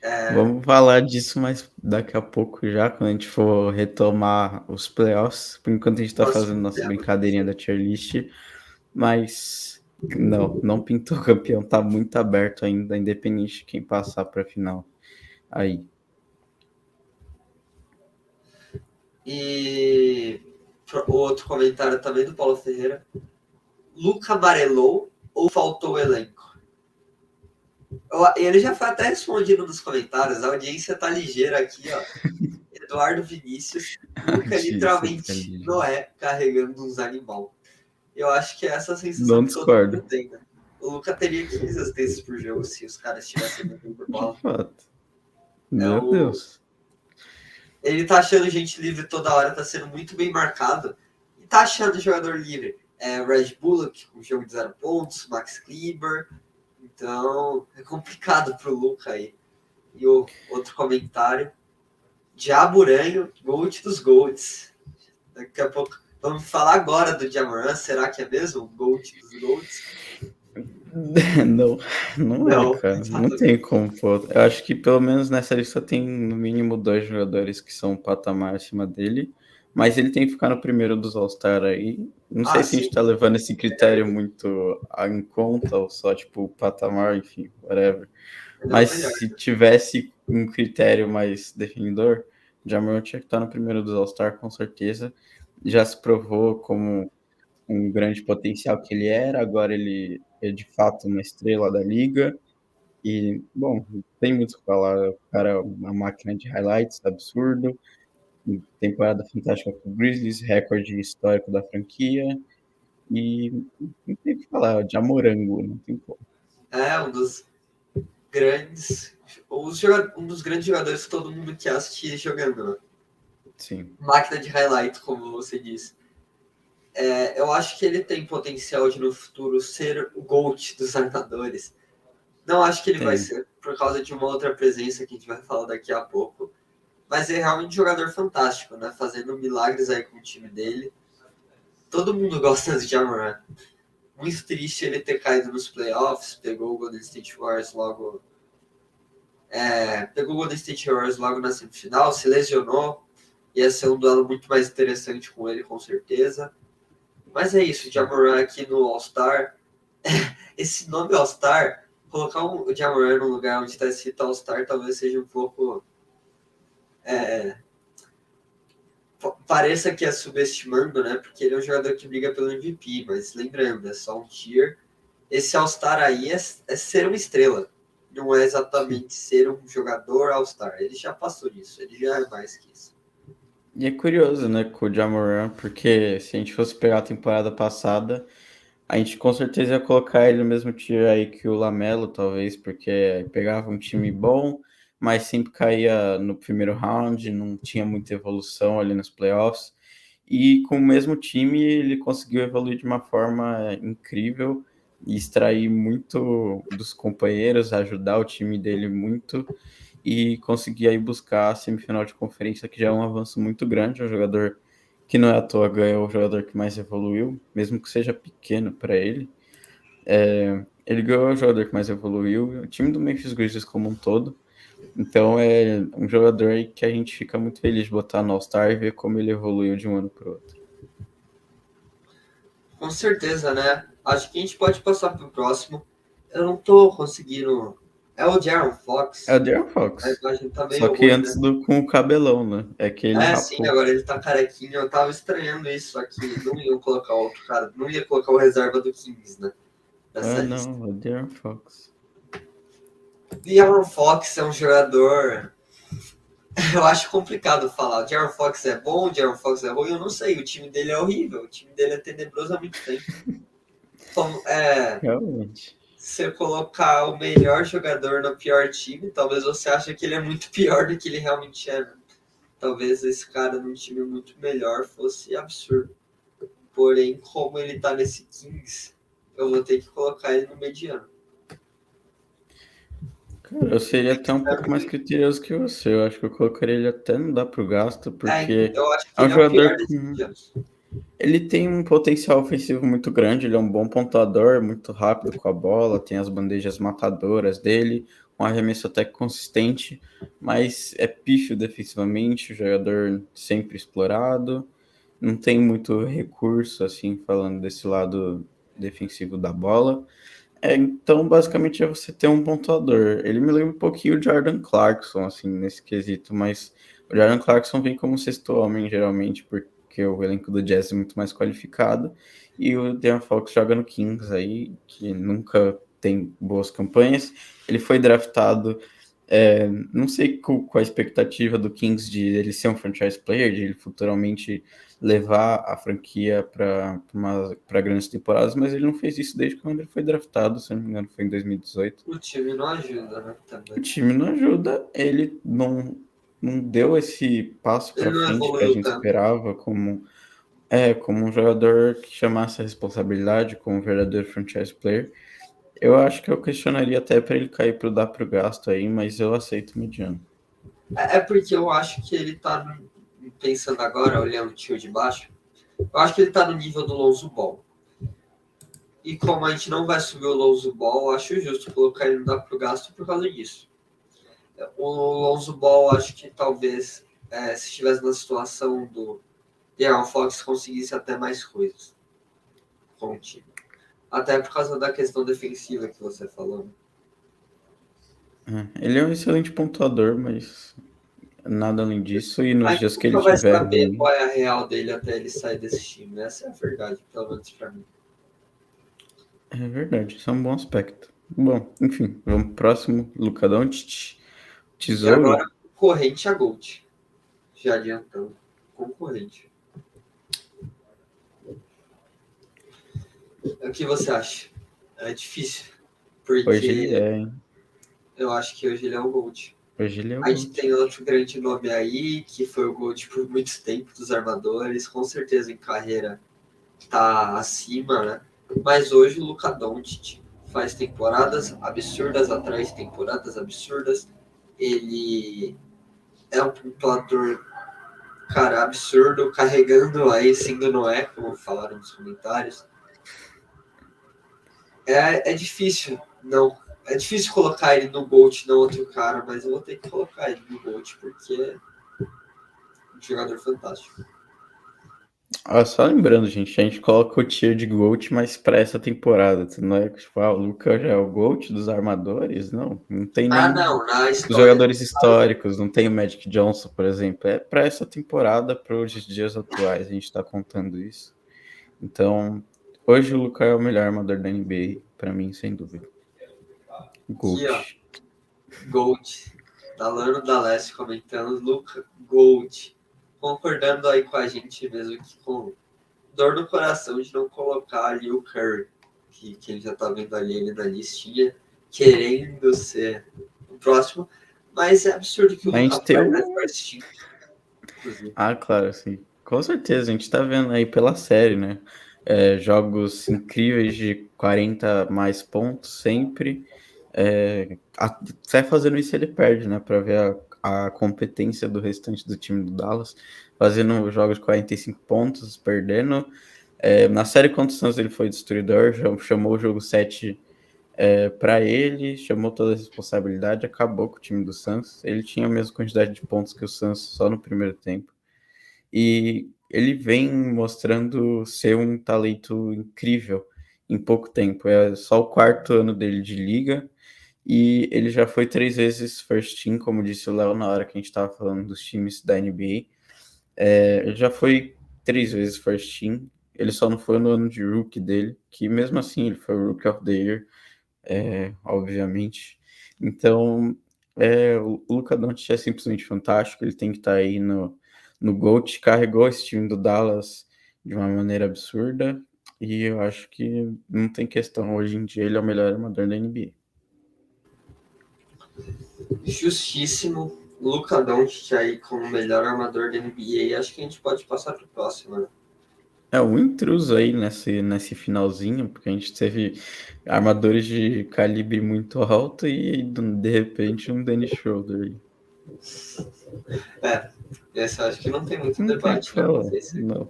É... Vamos falar disso mais daqui a pouco já, quando a gente for retomar os playoffs. Por enquanto a gente está fazendo nossa brincadeirinha da tier list. Mas não, não pintou o campeão, tá muito aberto ainda, independente de quem passar para a final. Aí. E outro comentário também do Paulo Ferreira. Luca amarelou ou faltou o elenco? Ele já foi até respondido nos comentários. A audiência tá ligeira aqui, ó. Eduardo Vinícius. Luca literalmente não é carregando uns animal. Eu acho que é essa sensação não que discordo. todo mundo tem, né? O Luca teria 15 assistências por jogo se os caras tivessem muito por bola. Meu é o... Deus. Ele tá achando gente livre toda hora, tá sendo muito bem marcado. E tá achando jogador livre. É, Red Bullock, com um jogo de zero pontos, Max Kleber, então, é complicado pro Luca aí. E o outro comentário. Diaburanho, Gold dos Golds. Daqui a pouco. Vamos falar agora do Jamoran. Será que é mesmo Gold dos Golds? Não, não, não é, cara. Não tem como, pô. Eu acho que pelo menos nessa lista tem no mínimo dois jogadores que são um patamar acima dele. Mas ele tem que ficar no primeiro dos All-Star aí. Não sei ah, se sim. a gente tá levando esse critério muito em conta, ou só, tipo, patamar, enfim, whatever. Mas se tivesse um critério mais definidor, Jamal tinha que estar no primeiro dos All-Star, com certeza. Já se provou como um grande potencial que ele era, agora ele é de fato uma estrela da liga. E, bom, tem muito o que falar. O cara é uma máquina de highlights absurdo temporada fantástica com o Grizzlies, recorde histórico da franquia. E não tem o que falar, de Amorango, não tem como. É, um dos grandes. Um dos grandes jogadores que todo mundo quer assistir jogando, né? Sim. Máquina de highlight, como você disse. É, eu acho que ele tem potencial de no futuro ser o GOAT dos armadores. Não acho que ele tem. vai ser, por causa de uma outra presença que a gente vai falar daqui a pouco. Mas é realmente um jogador fantástico, né? Fazendo milagres aí com o time dele. Todo mundo gosta de Jamoran. Muito triste ele ter caído nos playoffs. Pegou o Golden State Warriors logo. É, pegou o Golden State Warriors logo na semifinal, se lesionou. Ia ser um duelo muito mais interessante com ele, com certeza. Mas é isso, Jamoran aqui no All-Star. Esse nome All-Star, colocar o Jamoran no lugar onde está escrito All-Star talvez seja um pouco é, pareça que é subestimando, né? Porque ele é um jogador que briga pelo MVP, mas lembrando, é só um tier. Esse All-Star aí é, é, ser uma estrela, não é exatamente ser um jogador All-Star. Ele já passou disso, ele já é mais que isso. E é curioso, né, com o Jamoran, porque se a gente fosse pegar a temporada passada, a gente com certeza ia colocar ele no mesmo tier aí que o Lamelo, talvez, porque pegava um time bom, mas sempre caía no primeiro round, não tinha muita evolução ali nos playoffs. E com o mesmo time, ele conseguiu evoluir de uma forma incrível e extrair muito dos companheiros, ajudar o time dele muito e conseguir aí buscar a semifinal de conferência, que já é um avanço muito grande. É um jogador que não é à toa ganhou o jogador que mais evoluiu, mesmo que seja pequeno para ele. É, ele ganhou o jogador que mais evoluiu, o time do Memphis Grizzlies como um todo. Então é um jogador que a gente fica muito feliz de botar no All-Star e ver como ele evoluiu de um ano para o outro. Com certeza, né? Acho que a gente pode passar para o próximo. Eu não tô conseguindo. É o Jaron Fox. É o Jaron Fox. Tá Só que ruim, antes né? do, com o cabelão, né? É que ele. É, rapou. sim, agora ele tá carequinho. Eu tava estranhando isso aqui. Não ia colocar outro cara. Não ia colocar o reserva do Kings, né? Nessa ah, não, o Jaron Fox. Aaron Fox é um jogador. Eu acho complicado falar. O Aaron Fox é bom, o Aaron Fox é ruim, eu não sei. O time dele é horrível, o time dele é tenebroso há muito tempo. Então, é... Realmente. Você colocar o melhor jogador no pior time, talvez você ache que ele é muito pior do que ele realmente é. Né? Talvez esse cara num time muito melhor fosse absurdo. Porém, como ele tá nesse Kings, eu vou ter que colocar ele no mediano. Cara, eu seria até um pouco mais criterioso que você. Eu acho que eu colocaria ele até não dá pro gasto, é, porque é, é um é jogador com... Ele tem um potencial ofensivo muito grande, ele é um bom pontuador, muito rápido com a bola, tem as bandejas matadoras dele, um arremesso até consistente, mas é pífio defensivamente, o jogador sempre explorado, não tem muito recurso, assim, falando desse lado defensivo da bola. É, então, basicamente, é você ter um pontuador. Ele me lembra um pouquinho o Jordan Clarkson, assim, nesse quesito, mas o Jordan Clarkson vem como sexto homem, geralmente, porque o elenco do Jazz é muito mais qualificado, e o De'Aaron Fox joga no Kings aí, que nunca tem boas campanhas. Ele foi draftado, é, não sei qual, qual a expectativa do Kings de ele ser um franchise player, de ele futuramente levar a franquia para grandes temporadas, mas ele não fez isso desde quando ele foi draftado, se não me engano, foi em 2018. O time não ajuda, né? Também. O time não ajuda, ele não, não deu esse passo para frente que a gente esperava como, é, como um jogador que chamasse a responsabilidade, como um verdadeiro franchise player. Eu acho que eu questionaria até para ele cair para o dar para o gasto aí, mas eu aceito mediano. É, é porque eu acho que ele está pensando agora, olhando o tio de baixo, eu acho que ele tá no nível do Lonzo Ball. E como a gente não vai subir o Lonzo Ball, acho justo colocar ele no dá pro gasto por causa disso. O Lonzo Ball, acho que talvez, é, se estivesse na situação do De'Aaron Fox, conseguisse até mais coisas com o time. Até por causa da questão defensiva que você falou. É, ele é um excelente pontuador, mas Nada além disso, e nos Mas dias que ele vai tiver. saber bem... qual é a real dele até ele sair desse time. Essa é a verdade, pelo menos pra mim. É verdade, isso é um bom aspecto. Bom, enfim, vamos pro próximo. Luca Doncic. Tesouro. E agora, corrente a Gold. Já adiantando. Concorrente. O que você acha? É difícil. Porque hoje ele é, hein? Eu acho que hoje ele é o Gold. Hoje ele é o A gente tem outro grande nome aí, que foi o Gold por muito tempo dos armadores, com certeza em carreira tá acima, né? Mas hoje o Luka Doncic faz temporadas absurdas atrás, temporadas absurdas. Ele é um pontuador, cara, absurdo, carregando aí sendo Noé, como falaram nos comentários. É, é difícil não é difícil colocar ele no Gold, não outro cara, mas eu vou ter que colocar ele no Gold, porque é um jogador fantástico. Ah, só lembrando, gente, a gente coloca o tier de Gold, mas para essa temporada. Não é tipo, ah, o Luca já é o Gold dos armadores? Não, não tem nem. Ah, não, na história, os jogadores históricos, não tem o Magic Johnson, por exemplo. É para essa temporada, para os dias atuais, a gente está contando isso. Então, hoje o Luca é o melhor armador da NBA, para mim, sem dúvida. Gold. Aqui, ó. Gold. Dalano Daleste comentando. Luca Gold. Concordando aí com a gente mesmo que com dor no coração de não colocar ali o Curry. Que, que ele já tá vendo ali ele na listinha. Querendo ser o próximo. Mas é absurdo que o Luca tem um... Ah, claro, sim. Com certeza, a gente tá vendo aí pela série, né? É, jogos incríveis de 40 mais pontos sempre. É, fazendo isso ele perde, né? Para ver a, a, competência do restante do time do Dallas, fazendo jogos de 45 pontos, perdendo. É, na série contra o Suns ele foi destruidor, chamou o jogo 7 é, para ele, chamou toda a responsabilidade, acabou com o time do Suns. Ele tinha a mesma quantidade de pontos que o Suns só no primeiro tempo. E ele vem mostrando ser um talento incrível em pouco tempo. É só o quarto ano dele de liga e ele já foi três vezes first team, como disse o Léo na hora que a gente estava falando dos times da NBA. É, ele já foi três vezes first team. Ele só não foi no ano de rookie dele, que mesmo assim ele foi Rookie of the Year, é, obviamente. Então, é, o Luca Doncic é simplesmente fantástico. Ele tem que estar tá aí no, no GOAT. Carregou esse time do Dallas de uma maneira absurda. E eu acho que não tem questão. Hoje em dia ele é o melhor armador da NBA. Justíssimo. Luca Doncic aí como melhor armador da NBA. Acho que a gente pode passar para o próximo, né? É um intruso aí nesse, nesse finalzinho, porque a gente teve armadores de calibre muito alto e de repente um Dennis Schroeder aí. É, esse eu acho que não tem muito não debate. Tem não, se não.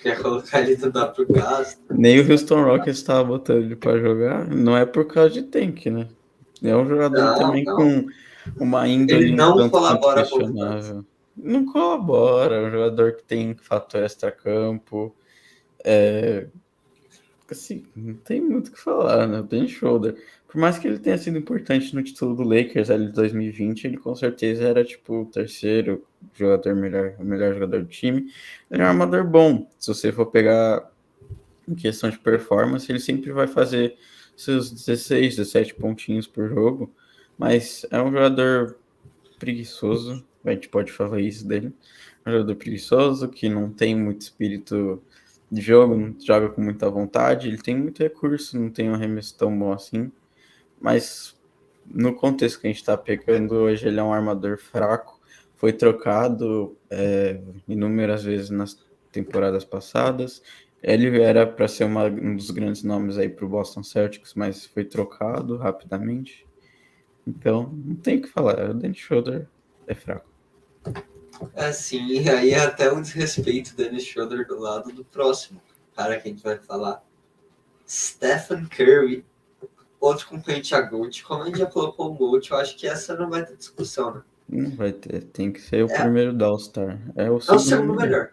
Quer colocar ele tudo pro gás. Nem o Houston Rockets estava botando ele para jogar. Não é por causa de tank, né? É um jogador não, também não. com uma índole ele não colabora com Não colabora, é um jogador que tem fator extra-campo. É... Assim, não tem muito o que falar, né? Tem shoulder. Por mais que ele tenha sido importante no título do Lakers ali de 2020, ele com certeza era tipo o terceiro jogador melhor, o melhor jogador do time. Ele é um armador bom. Se você for pegar em questão de performance, ele sempre vai fazer seus 16, 17 pontinhos por jogo. Mas é um jogador preguiçoso, a gente pode falar isso dele. É um jogador preguiçoso que não tem muito espírito de jogo, não joga com muita vontade. Ele tem muito recurso, não tem um arremesso tão bom assim. Mas no contexto que a gente está pegando hoje, ele é um armador fraco. Foi trocado é, inúmeras vezes nas temporadas passadas. Ele era para ser uma, um dos grandes nomes aí para o Boston Celtics, mas foi trocado rapidamente. Então, não tem o que falar. O Dennis Schroeder é fraco. É sim, e aí é até um desrespeito do Dennis Schroeder do lado do próximo cara que a gente vai falar. Stephen Curry, outro concorrente a Gold. Como a gente já colocou o Gold, eu acho que essa não vai ter discussão, né? Não vai ter, tem que ser o é. primeiro da All-Star. É o segundo, é o segundo melhor.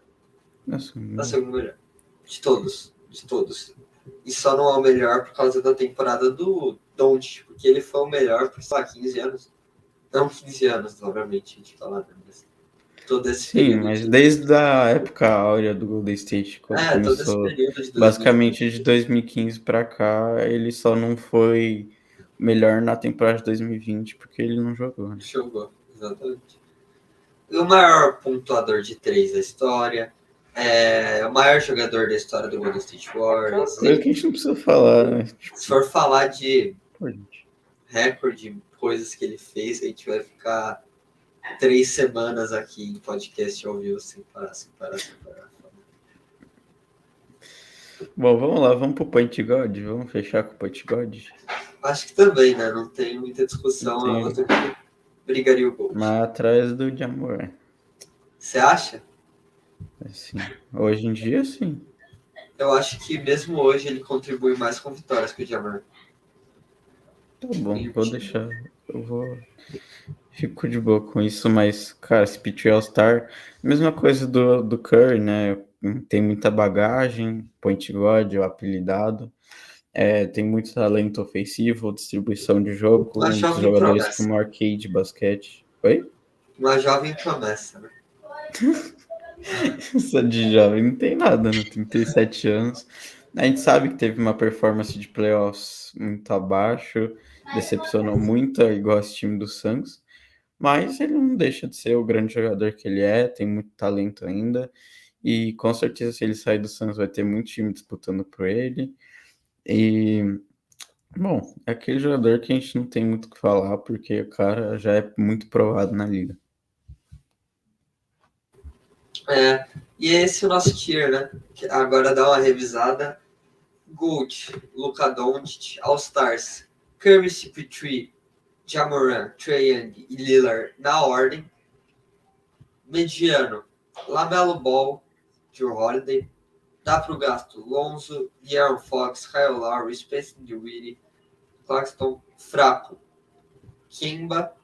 É o segundo, é o segundo melhor. De todos, de todos. E só não é o melhor por causa da temporada do Don't, porque ele foi o melhor por, sei lá, 15 anos. Não 15 anos, obviamente, a gente fala, né? Mas todo esse Sim, mas de... desde a época áurea do Golden State, quando é, começou, de basicamente de 2015 para cá, ele só não foi melhor na temporada de 2020 porque ele não jogou. Né? Jogou, exatamente. O maior pontuador de três da história, é o maior jogador da história do Golden State Warriors. Coisa que a gente não precisa falar, né? Se for falar de recorde, coisas que ele fez, a gente vai ficar três semanas aqui em podcast ao vivo sem parar, sem parar, sem parar. Bom, vamos lá, vamos pro Point God, vamos fechar com o Point God. Acho que também, né? Não tem muita discussão, tem... a outra que brigaria o gol. Mas atrás do de amor. Você acha? Sim. Hoje em dia, sim. Eu acho que mesmo hoje ele contribui mais com vitórias que o Jamar. Tá bom, vou deixar. Eu vou. Fico de boa com isso, mas, cara, esse Pitch All-Star, mesma coisa do, do Curry, né? Tem muita bagagem, point guard, o apelidado. É, tem muito talento ofensivo, distribuição de jogo, com jogadores promessa. como arcade, basquete. Oi? Uma jovem promessa, né? Só de jovem não tem nada, né? 37 anos. A gente sabe que teve uma performance de playoffs muito abaixo, decepcionou muito, igual esse time do Suns, mas ele não deixa de ser o grande jogador que ele é, tem muito talento ainda, e com certeza se ele sair do Suns vai ter muito time disputando por ele. E bom, é aquele jogador que a gente não tem muito o que falar, porque o cara já é muito provado na liga. É, e é esse o nosso tier, né? Agora dá uma revisada. Gold, Luka Doncic, All Stars, Curry CP3, Jamoran, Trae Young e Lillard na ordem. Mediano, Lamelo Ball, Joe Holiday. Dá pro gasto Lonzo, De'Aaron Fox, Kyle Lowry, Spencer Dinwiddie, Claxton, Fraco, Kimba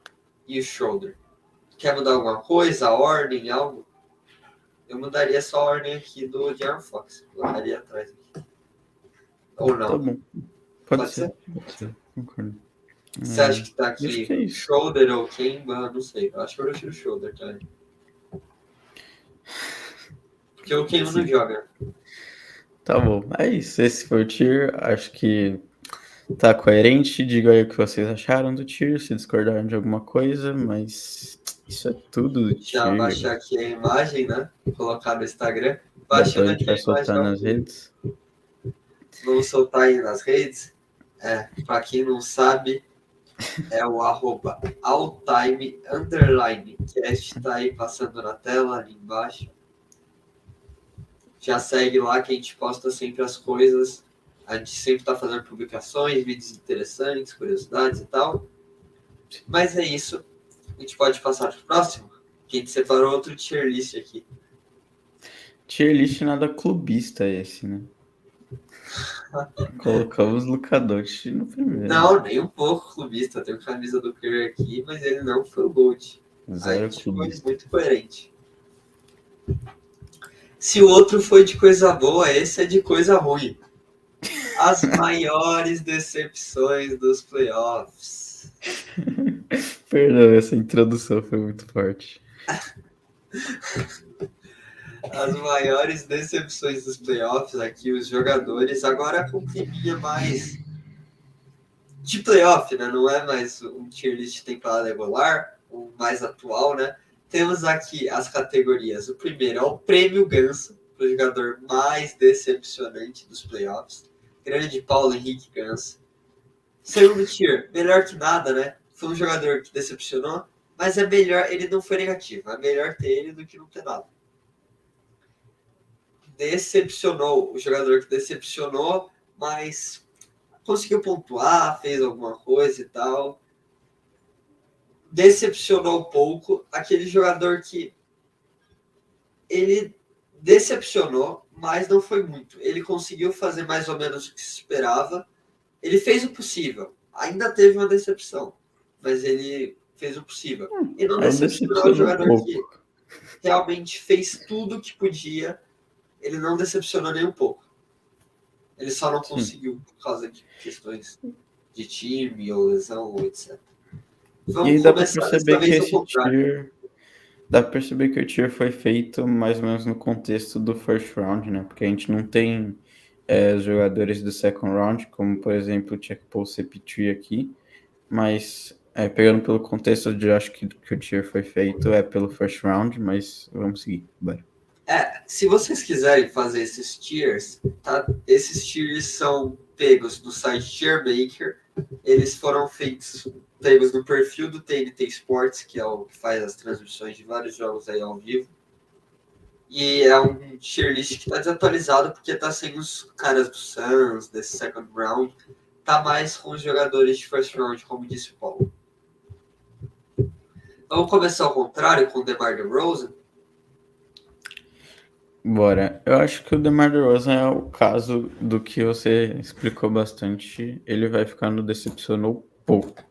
e o Shoulder. Quer mudar alguma coisa? A ordem, algo? Eu mudaria só a ordem aqui do De'Aaron Fox. Colocaria atrás aqui. Ou não? Tá bom. Pode, Pode ser? ser? Pode ser, concordo. Você acha que tá aqui que é shoulder ou Kemba? Não sei. Eu acho que eu prefiro shoulder, tá? Porque o Kemba não joga. Tá bom. É isso. Esse foi o tier. Acho que tá coerente. Diga aí o que vocês acharam do tier, se discordaram de alguma coisa, mas isso é tudo. Já baixar aqui a imagem, né? Colocar no Instagram. Baixando aqui a vai soltar nas redes. vamos soltar aí nas redes. É, para quem não sabe, é o arroba alltime underline cast, tá aí passando na tela ali embaixo. Já segue lá que a gente posta sempre as coisas. A gente sempre está fazendo publicações, vídeos interessantes, curiosidades e tal. Mas é isso. A gente pode passar para o próximo. A gente separou outro tier list aqui. Tier list nada clubista esse, né? Colocamos Luca Doncic no primeiro. Não, nem um pouco clubista. Tem camisa do Curry aqui, mas ele não foi o Gold. Zero a gente foi muito coerente. Se o outro foi de coisa boa, esse é de coisa ruim. As maiores decepções dos playoffs. Perdão, essa introdução foi muito forte. As maiores decepções dos playoffs aqui, os jogadores, agora com climinha mais de playoff, né? Não é mais um tier list temporada regular, o mais atual, né? Temos aqui as categorias. O primeiro é o prêmio Ganso, o jogador mais decepcionante dos playoffs. Grande Paulo Henrique Ganso. Segundo tier, melhor que nada, né? Foi um jogador que decepcionou, mas é melhor, ele não foi negativo. É melhor ter ele do que não ter nada decepcionou, o jogador que decepcionou, mas conseguiu pontuar, fez alguma coisa e tal. Decepcionou pouco aquele jogador que ele decepcionou, mas não foi muito. Ele conseguiu fazer mais ou menos o que se esperava. Ele fez o possível. Ainda teve uma decepção, mas ele fez o possível. Hum, e não decepcionou o jogador um que realmente fez tudo que podia ele não decepcionou nem um pouco. Ele só não conseguiu por causa de questões de time ou lesão ou etc. Vamos e dá para perceber que esse tier, dá para perceber que o tier foi feito mais ou menos no contexto do first round, né? Porque a gente não tem é, jogadores do second round, como por exemplo o Check Paul CP3 aqui, mas é, pegando pelo contexto de acho que, que o tier foi feito é pelo first round, mas vamos seguir. Bora. É, se vocês quiserem fazer esses tiers, tá? Esses tiers são pegos do site Tiermaker. Eles foram feitos pegos no perfil do TNT Sports, que é o que faz as transmissões de vários jogos aí ao vivo. E é um tier list que está desatualizado porque tá sem os caras do Suns, desse second round. Tá mais com os jogadores de first round, como disse o Paulo. Vamos começar ao contrário com o DeMar DeRozan. Bora. Eu acho que o DeMar DeRozan é o caso do que você explicou bastante. Ele vai ficar no decepcionou pouco.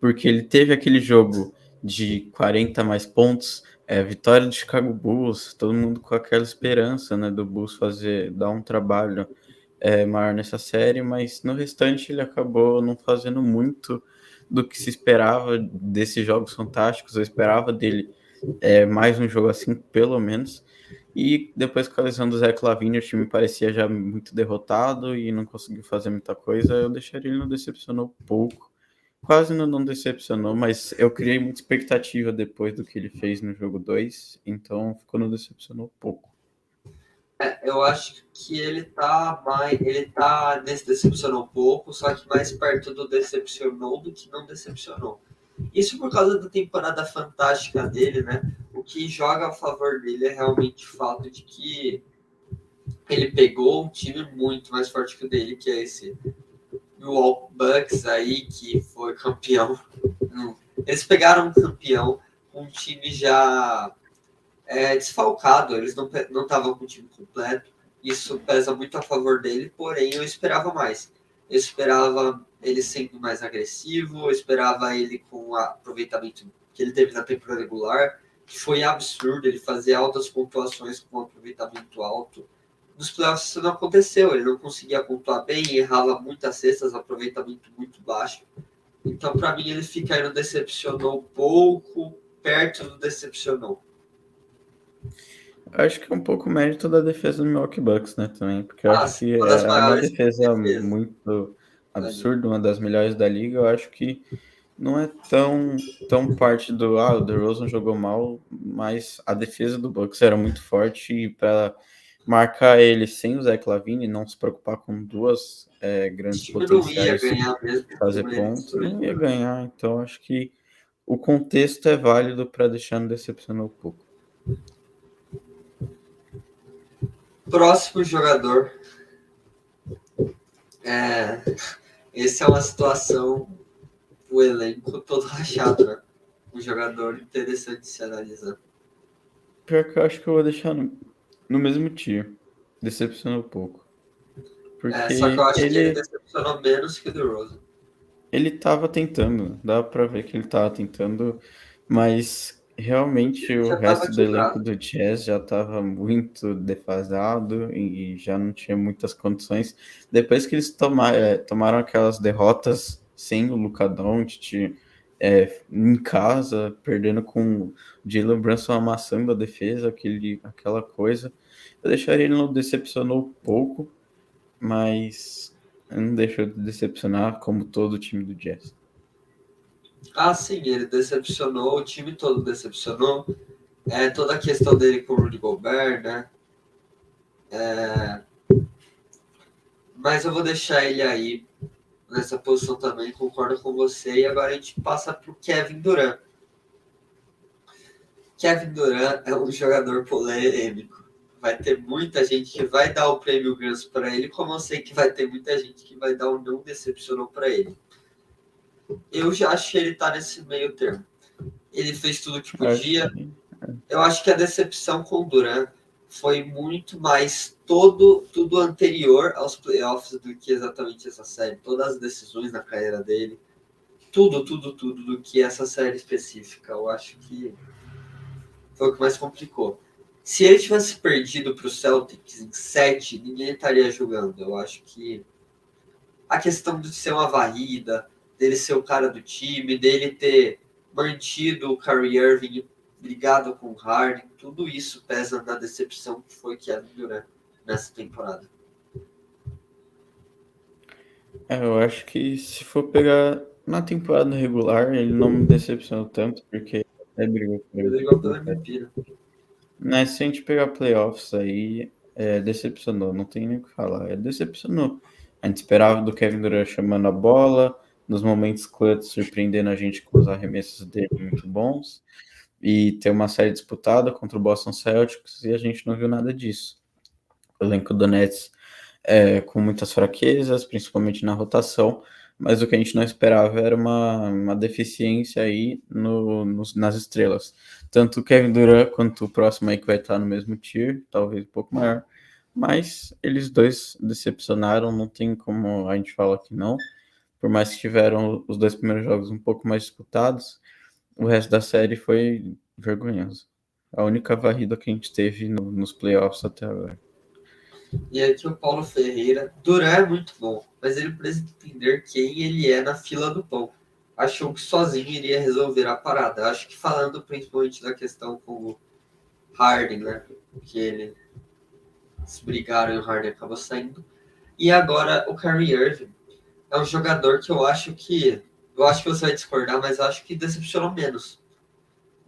Porque ele teve aquele jogo de 40 mais pontos, é, vitória do Chicago Bulls, todo mundo com aquela esperança, né, do Bulls fazer, dar um trabalho é, maior nessa série, mas no restante ele acabou não fazendo muito do que se esperava desses jogos fantásticos. Eu esperava dele é, mais um jogo assim, pelo menos. E depois com a lesão do Zé Clavini, o time parecia já muito derrotado e não conseguiu fazer muita coisa. Eu deixaria ele não decepcionou pouco. Quase não, não decepcionou, mas eu criei muita expectativa depois do que ele fez no jogo 2, então ficou não decepcionou pouco. É, eu acho que ele tá mais. Ele tá decepcionou pouco, só que mais perto do decepcionou do que não decepcionou. Isso por causa da temporada fantástica dele, né? O que joga a favor dele é realmente o fato de que ele pegou um time muito mais forte que o dele, que é esse Milwaukee Bucks aí, que foi campeão. Eles pegaram um campeão um time já é, desfalcado, eles não estavam com o time completo. Isso pesa muito a favor dele, porém eu esperava mais. Eu esperava ele sendo mais agressivo, eu esperava ele com o aproveitamento que ele teve na temporada regular, que foi absurdo, ele fazia altas pontuações com um aproveitamento alto. Nos playoffs isso não aconteceu, ele não conseguia pontuar bem, errava muitas cestas, aproveitamento muito baixo. Então, para mim, ele fica aí no decepcionou pouco, perto do decepcionou. Acho que é um pouco mérito da defesa do Milwaukee Bucks, né, também, porque eu ah, acho que é uma defesa, defesa muito absurdo, uma das melhores da liga, eu acho que não é tão, tão parte do ah, o DeRozan jogou mal, mas a defesa do Bucks era muito forte e para marcar ele sem o Zé Clavini, não se preocupar com duas é, grandes potenciais fazer pontos, não ia ganhar. Então acho que o contexto é válido para deixar no decepcionar um pouco. Próximo jogador. É, esse é uma situação, o elenco todo rachado, né? Um jogador interessante de se analisar. Pior que eu acho que eu vou deixar no, no mesmo tier. Decepcionou um pouco. Porque é, só que eu acho ele... que ele decepcionou menos que o DeRozan. Ele tava tentando, dá pra ver que ele tava tentando, mas realmente o resto do elenco do Jazz já estava muito defasado e já não tinha muitas condições. Depois que eles tomaram, é, tomaram aquelas derrotas sem o Luka Doncic é, em casa, perdendo com o Jalen Brunson amassando a defesa, aquele, aquela coisa, eu deixaria ele não decepcionou pouco, mas não deixou de decepcionar como todo o time do Jazz. Ah, sim, ele decepcionou, o time todo decepcionou. É, toda a questão dele com o Rudy Gobert, né? É... Mas eu vou deixar ele aí nessa posição também, concordo com você. E agora a gente passa para o Kevin Durant. Kevin Durant é um jogador polêmico. Vai ter muita gente que vai dar o prêmio Gans para ele, como eu sei que vai ter muita gente que vai dar o não decepcionou para ele eu já acho que ele está nesse meio termo. Ele fez tudo que podia. Eu acho que a decepção com o Duran foi muito mais todo tudo anterior aos playoffs do que exatamente essa série. Todas as decisões na carreira dele, tudo, tudo, tudo do que essa série específica. Eu acho que foi o que mais complicou. Se ele tivesse perdido para o Celtics em 7, ninguém estaria julgando. Eu acho que a questão de ser uma varrida, dele ser o cara do time, dele ter mantido o Kyrie Irving brigado com o Harden, tudo isso pesa na decepção que foi Kevin Durant nessa temporada. É, eu acho que se for pegar na temporada regular, ele não me decepcionou tanto, porque até brigou por ele. Brigou MVP, né? Se a gente pegar playoffs aí, é, decepcionou, não tem nem o que falar, é, decepcionou. A gente esperava do Kevin Durant chamando a bola, nos momentos clutch, surpreendendo a gente com os arremessos dele muito bons e ter uma série disputada contra o Boston Celtics e a gente não viu nada disso. O elenco do Nets é, com muitas fraquezas, principalmente na rotação, mas o que a gente não esperava era uma, uma deficiência aí no, nas estrelas. Tanto o Kevin Durant quanto o próximo aí que vai estar no mesmo tier, talvez um pouco maior, mas eles dois decepcionaram, não tem como a gente falar que não por mais que tiveram os dois primeiros jogos um pouco mais disputados, o resto da série foi vergonhoso. A única varrida que a gente teve no, nos playoffs até agora. E aqui o Paulo Ferreira. Duran é muito bom, mas ele precisa entender quem ele é na fila do pão. Achou que sozinho iria resolver a parada. Acho que falando principalmente da questão com o Harden, né? Que ele se brigaram e o Harden acabou saindo. E agora o Kyrie Irving é um jogador que eu acho que. Eu acho que você vai discordar, mas acho que decepcionou menos.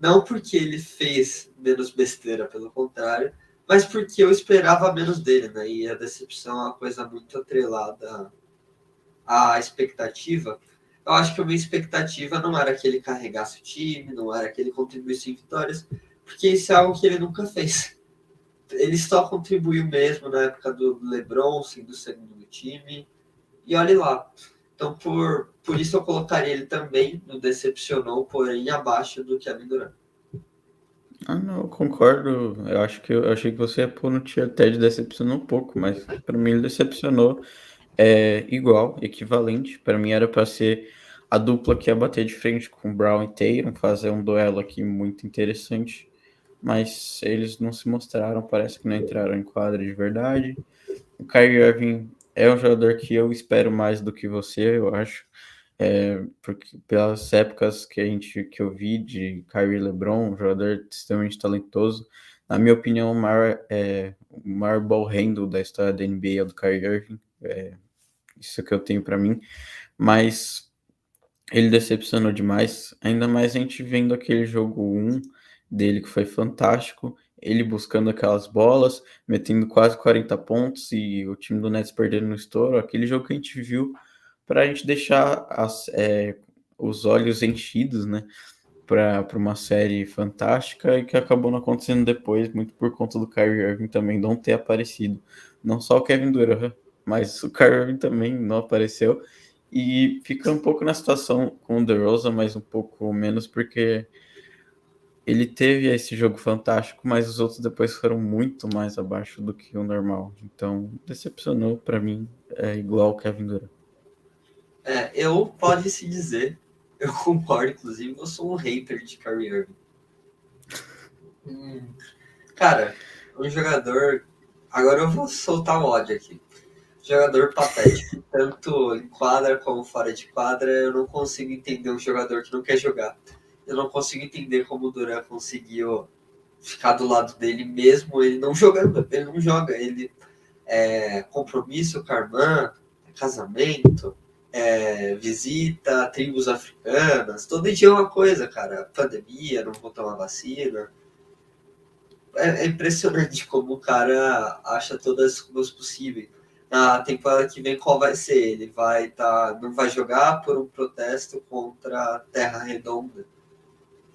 Não porque ele fez menos besteira, pelo contrário, mas porque eu esperava menos dele, né? E a decepção é uma coisa muito atrelada à expectativa. Eu acho que a minha expectativa não era que ele carregasse o time, não era que ele contribuísse em vitórias, porque isso é algo que ele nunca fez. Ele só contribuiu mesmo na época do LeBron, sendo do segundo time, e olhe lá. Então, por, por isso eu colocaria ele também no decepcionou, porém abaixo do Kevin Durant. Ah, não, eu concordo. Eu acho que eu achei que você ia pôr no tier até de decepcionou um pouco, mas para mim ele decepcionou é igual, equivalente. Para mim era para ser a dupla que ia bater de frente com Brown e Tatum, fazer um duelo aqui muito interessante, mas eles não se mostraram, parece que não entraram em quadra de verdade. O Kyrie Irving é um jogador que eu espero mais do que você, eu acho. É, porque pelas épocas que a gente que eu vi de Kyrie LeBron, um jogador extremamente talentoso, na minha opinião, o maior, é, o maior ball handle da história da NBA é o do Kyrie Irving. É, isso que eu tenho para mim. Mas ele decepcionou demais, ainda mais a gente vendo aquele jogo 1 dele que foi fantástico ele buscando aquelas bolas, metendo quase 40 pontos e o time do Nets perdendo no estouro, aquele jogo que a gente viu para a gente deixar as, é, os olhos enchidos, né? Para uma série fantástica e que acabou não acontecendo depois, muito por conta do Kyrie Irving também não ter aparecido. Não só o Kevin Durant, mas o Kyrie Irving também não apareceu. E fica um pouco na situação com o DeRozan, mas um pouco menos, porque ele teve esse jogo fantástico, mas os outros depois foram muito mais abaixo do que o normal. Então, decepcionou para mim, é igual o Kevin Durant. É, eu pode se dizer, eu concordo, inclusive, eu sou um hater de Kyrie Irving. Hum, cara, um jogador. Agora eu vou soltar um ódio aqui. Jogador patético, tanto em quadra como fora de quadra, eu não consigo entender um jogador que não quer jogar eu não consigo entender como o Duran conseguiu ficar do lado dele mesmo ele não jogando. Ele não joga, ele é compromisso com a irmã, casamento, é, visita tribos africanas, todo dia é uma coisa, cara. Pandemia, não vou tomar vacina. É, é impressionante como o cara acha todas as coisas possíveis. Na temporada que vem, qual vai ser? Ele vai tá, não vai jogar por um protesto contra a Terra Redonda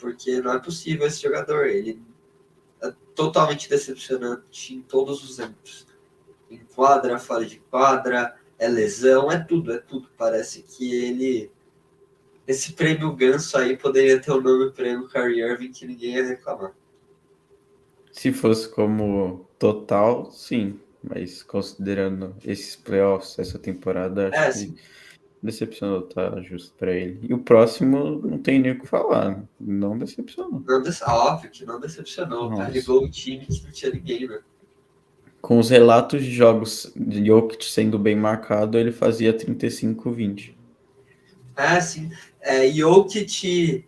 porque não é possível esse jogador. Ele é totalmente decepcionante em todos os âmbitos. Em quadra, fora de quadra, é lesão, é tudo, é tudo. Parece que ele. Esse prêmio Ganso aí poderia ter o nome prêmio Kyrie Irving que ninguém ia reclamar. Se fosse como total, sim. Mas considerando esses playoffs, essa temporada, acho é, que decepcionou, tá justo para ele. E o próximo não tem nem o que falar, não decepcionou. Não, óbvio que não decepcionou, carregou o time que não tinha ninguém, né? Com os relatos de jogos de Jokic sendo bem marcado, ele fazia 35-20. É, sim. É, Jokic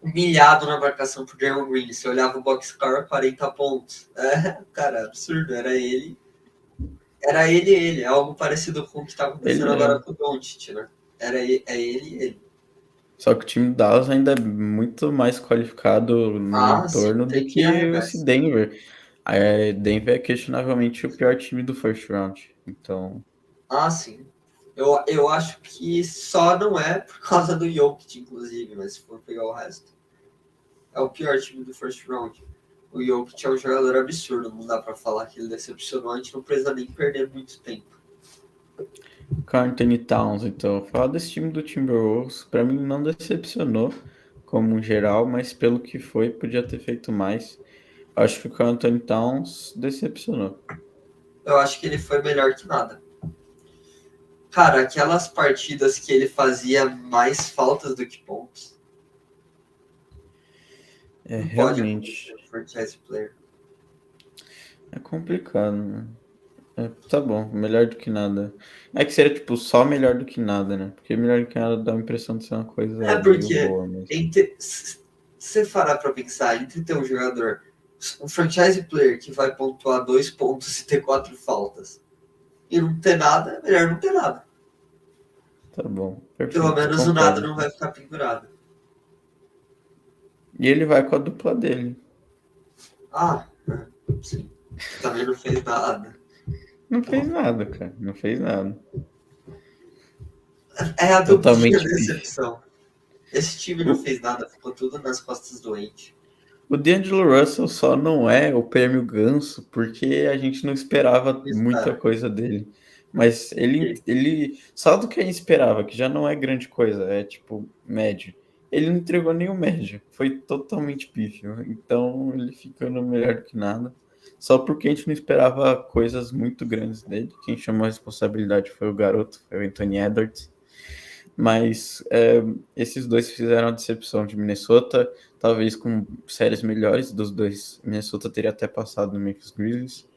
humilhado na marcação por Draymond Green. Você olhava o boxcar, 40 pontos. É, cara, absurdo. Era ele era ele e ele, é algo parecido com o que está acontecendo ele agora com o Doncic, né? Era ele, é ele e ele. Só que o time do Dallas ainda é muito mais qualificado no ah, entorno do que esse Denver. A Denver é questionavelmente o pior time do first round. Então. Ah, sim. Eu, eu acho que só não é por causa do Jokic, inclusive, mas se for pegar o resto. É o pior time do first round o Jokic é um jogador absurdo, não dá para falar que ele decepcionou, a gente não precisa nem perder muito tempo. Anthony Towns, então, falar desse time do Timberwolves, para mim não decepcionou como geral, mas pelo que foi, podia ter feito mais. Acho que o Anthony Towns decepcionou. Eu acho que ele foi melhor que nada. Cara, aquelas partidas que ele fazia mais faltas do que pontos. É, realmente franchise player. É complicado, né? É, tá bom, melhor do que nada. É que seria, tipo, só melhor do que nada, né? Porque melhor do que nada dá a impressão de ser uma coisa É porque, boa entre, se você parar pra pensar, entre ter um jogador, um franchise player que vai pontuar dois pontos e ter quatro faltas, e não ter nada, é melhor não ter nada. Tá bom. Perfeito, Pelo menos concordo. o nada não vai ficar pendurado. E ele vai com a dupla dele. Ah, sim. Também não fez nada. Não fez nada, cara. Não fez nada. É a duplinha decepção. Esse time não fez nada, ficou tudo nas costas doente. O D'Angelo Russell só não é o prêmio ganso porque a gente não esperava Isso, muita coisa dele. Mas ele, ele, só do que a gente esperava, que já não é grande coisa, é tipo médio ele não entregou nenhum médio, foi totalmente pífio. Então ele fica no melhor do que nada. Só porque a gente não esperava coisas muito grandes dele. Quem chamou a responsabilidade foi o garoto, foi o Anthony Edwards. Mas é, esses dois fizeram a decepção de Minnesota, talvez com séries melhores dos dois. Minnesota teria até passado no Memphis Grizzlies.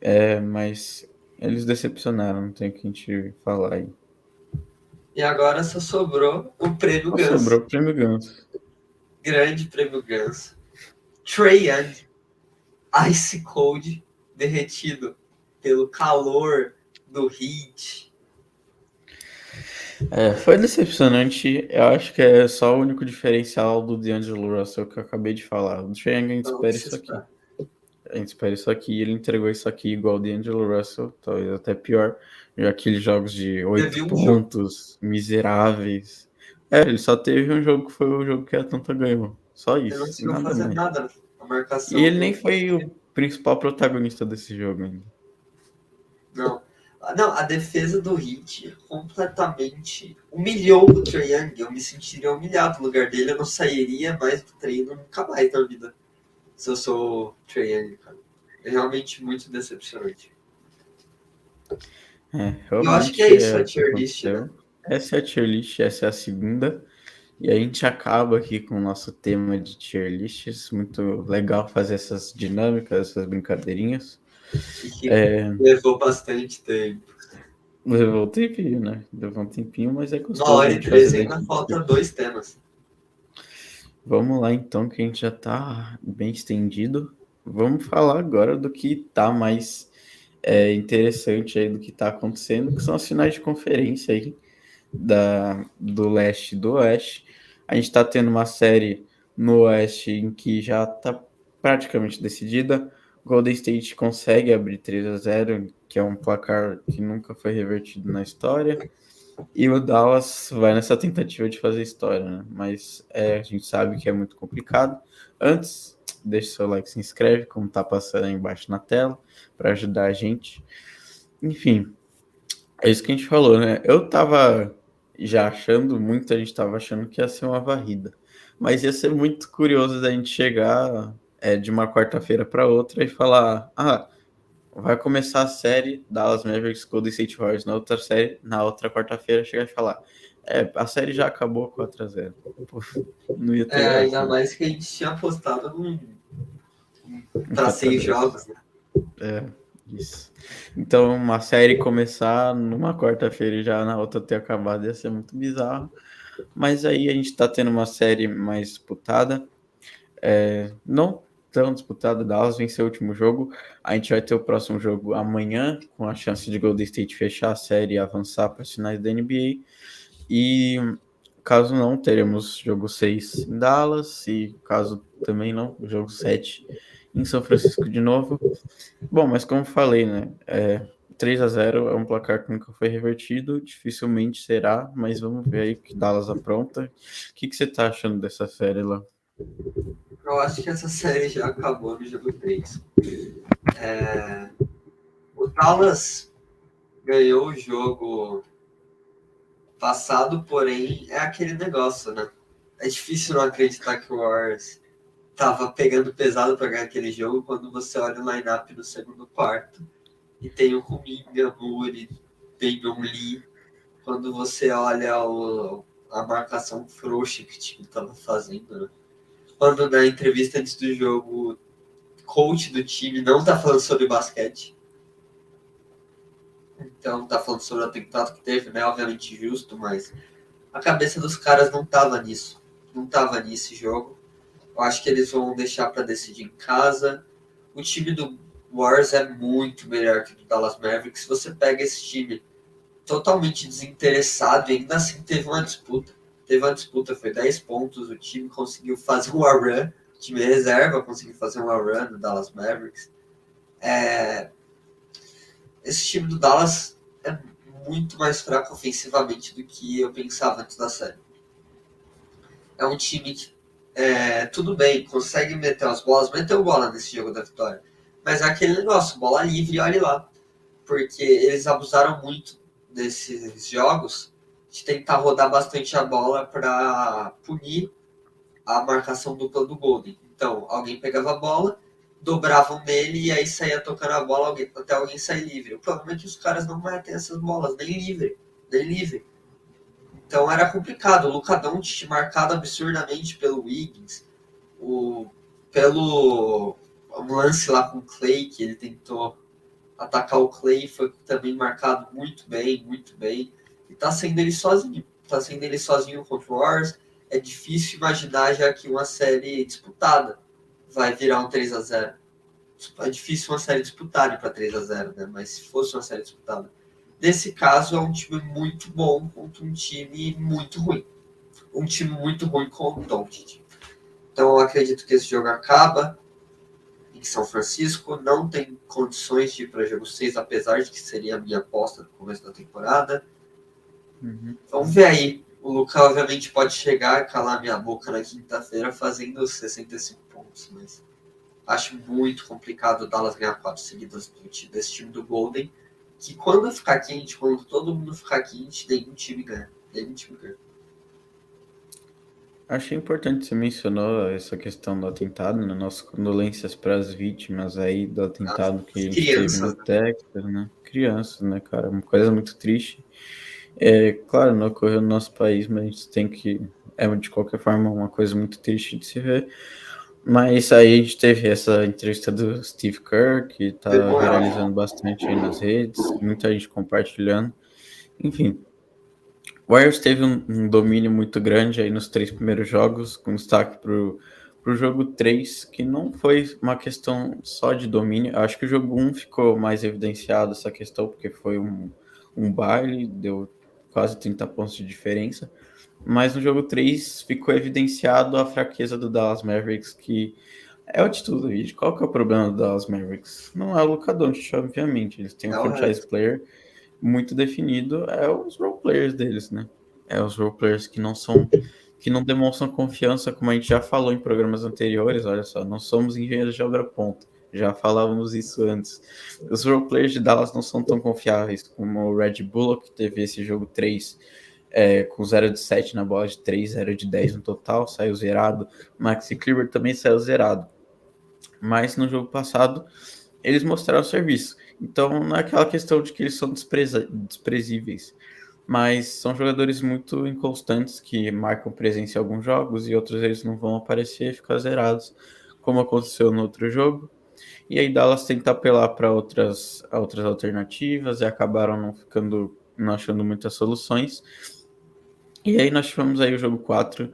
É, mas eles decepcionaram, não tem o que a gente falar aí. E agora só sobrou o prêmio Ganso. Sobrou o prêmio Ganso. Grande prêmio Ganso. Trey Young, Ice Cold, derretido pelo calor do Heat. É, foi decepcionante. Eu acho que é só o único diferencial do D'Angelo Russell que eu acabei de falar. O Trey Young espera isso aqui. A gente espera isso aqui ele entregou isso aqui igual o D'Angelo Russell, talvez até pior. Aqueles jogos de oito um pontos, jogo. miseráveis. É, ele só teve um jogo que foi o jogo que a Atlanta ganhou. Só isso. Ele não conseguiu nada fazer mais. nada. Marcação. E ele nem foi o principal protagonista desse jogo ainda. Não. Não, a defesa do Heat completamente humilhou o Trae Young. Eu me sentiria humilhado no lugar dele. Eu não sairia mais do treino nunca mais na vida. Se eu sou o Trae Young, cara. É realmente muito decepcionante. É, eu acho que é isso é a tier list, né? Essa é a tier list, essa é a segunda. E a gente acaba aqui com o nosso tema de tier lists. Muito legal fazer essas dinâmicas, essas brincadeirinhas. É... Levou bastante tempo. Levou um tempinho, né? Levou um tempinho, mas é gostoso. Uma hora e três ainda falta dois temas. Vamos lá então, que a gente já tá bem estendido. Vamos falar agora do que tá mais é, interessante aí do que tá acontecendo, que são as finais de conferência aí da, do leste e do oeste. A gente tá tendo uma série no oeste em que já tá praticamente decidida. Golden State consegue abrir 3 a 0 que é um placar que nunca foi revertido na história. E o Dallas vai nessa tentativa de fazer história, né? Mas é, a gente sabe que é muito complicado. Antes, deixe seu like, se inscreve, como tá passando aí embaixo na tela, para ajudar a gente. Enfim, é isso que a gente falou, né? Eu tava já achando, muita gente tava achando que ia ser uma varrida. Mas ia ser muito curioso da gente chegar é, de uma quarta-feira para outra e falar: ah, vai começar a série Dallas Mavericks Golden State Warriors na outra série, na outra quarta-feira chegar e falar: é, a série já acabou 4 a 0 Não ia ter. É, ainda mais que a gente tinha apostado num... para seis jogos, né? É, isso. Então, uma série começar numa quarta-feira e já na outra ter acabado ia ser muito bizarro. Mas aí a gente tá tendo uma série mais disputada. É, não tão disputado. Dallas venceu o último jogo. A gente vai ter o próximo jogo amanhã, com a chance de Golden State fechar a série e avançar para as finais da NBA. E caso não, teremos jogo 6 em Dallas. E caso também não, jogo 7 em São Francisco de novo. Bom, mas como falei, né? É, 3 a 0 é um placar que nunca foi revertido, dificilmente será, mas vamos ver aí o que Dallas apronta. O que, que você tá achando dessa série lá? Eu acho que essa série já acabou no jogo 3. É... O Dallas ganhou o jogo passado, porém é aquele negócio, né? É difícil não acreditar que o Warriors tava pegando pesado para ganhar aquele jogo quando você olha o lineup no segundo quarto e tem o Kuminga, Muri, Damian Lee. Quando você olha o, a marcação frouxa que o time tava fazendo, né? quando na entrevista antes do jogo, o coach do time não tá falando sobre basquete. Então tá falando sobre o atentado que teve, né? Obviamente justo, mas a cabeça dos caras não tava nisso. Não tava nesse jogo. Eu acho que eles vão deixar para decidir em casa. O time do Wars é muito melhor que o do Dallas Mavericks. Você pega esse time totalmente desinteressado e ainda assim teve uma disputa teve uma disputa, foi 10 pontos, o time conseguiu fazer um run, o time reserva conseguiu fazer um run do Dallas Mavericks. É, esse time do Dallas é muito mais fraco ofensivamente do que eu pensava antes da série. É um time que, é, tudo bem, consegue meter as bolas, meteu bola nesse jogo da vitória, mas é aquele negócio, bola livre, olhe lá. Porque eles abusaram muito desses jogos de tentar rodar bastante a bola para punir a marcação dupla do Golden. Então, alguém pegava a bola, dobravam nele e aí saía tocando a bola alguém, até alguém sair livre. O problema é que os caras não metem essas bolas, nem livre, nem livre. Então era complicado. O Luca Doncic marcado absurdamente pelo Wiggins, o, pelo um lance lá com o Clay, que ele tentou atacar o Clay, foi também marcado muito bem, muito bem e tá sendo ele sozinho. Tá sendo ele sozinho contra o Warriors. É difícil imaginar já que uma série disputada vai virar um 3 a 0 É difícil uma série disputada para 3 a 0 né? Mas se fosse uma série disputada. Nesse caso, é um time muito bom contra um time muito ruim. Um time muito ruim com o Doncic. Então, eu acredito que esse jogo acaba em São Francisco, não tem condições de ir para jogo 6, apesar de que seria a minha aposta no começo da temporada. Uhum. Vamos ver aí. O Lucas, obviamente, pode chegar a calar minha boca na quinta-feira fazendo 65 pontos, mas acho muito complicado o Dallas ganhar quatro seguidas desse time do Golden, que quando ficar quente, quando todo mundo ficar quente, nenhum time ganha. Nenhum time ganha. Achei importante você mencionou essa questão do atentado, né? Nossas condolências para as vítimas aí do atentado que gente teve no Texas, né? Crianças, né, cara? Uma coisa muito triste. É, claro, não ocorreu no nosso país, mas a gente tem que. É de qualquer forma uma coisa muito triste de se ver. Mas aí a gente teve essa entrevista do Steve Kerr, que tá viralizando bastante aí nas redes, muita gente compartilhando. Enfim, o Warriors teve um, um, domínio muito grande aí nos três primeiros jogos, com destaque para o jogo 3, que não foi uma questão só de domínio. Eu acho que o jogo 1 ficou mais evidenciado essa questão, porque foi um, um baile, deu quase 30 pontos de diferença. Mas no jogo 3 ficou evidenciado a fraqueza do Dallas Mavericks, que é o título do vídeo. Qual que é o problema do Dallas Mavericks? Não é o Luka Doncic, obviamente. Eles têm um franchise player muito definido é os role players deles, né? É os role players que não são que não demonstram confiança, como a gente já falou em programas anteriores, olha só, não somos engenheiros de obra ponta. Já falávamos isso antes. Os role players de Dallas não são tão confiáveis como o Red Bull, que teve esse jogo 3 é, com 0 de 7 na bola de 3, 0 de 10 no total, saiu zerado. Maxi Kleber também saiu zerado. Mas no jogo passado, eles mostraram o serviço. Então, não é aquela questão de que eles são despreza, desprezíveis, mas são jogadores muito inconstantes que marcam presença em alguns jogos e outros eles não vão aparecer e ficar zerados, como aconteceu no outro jogo. E aí Dallas tenta apelar para outras, outras alternativas e acabaram não ficando, não achando muitas soluções. E aí nós tivemos aí o jogo 4,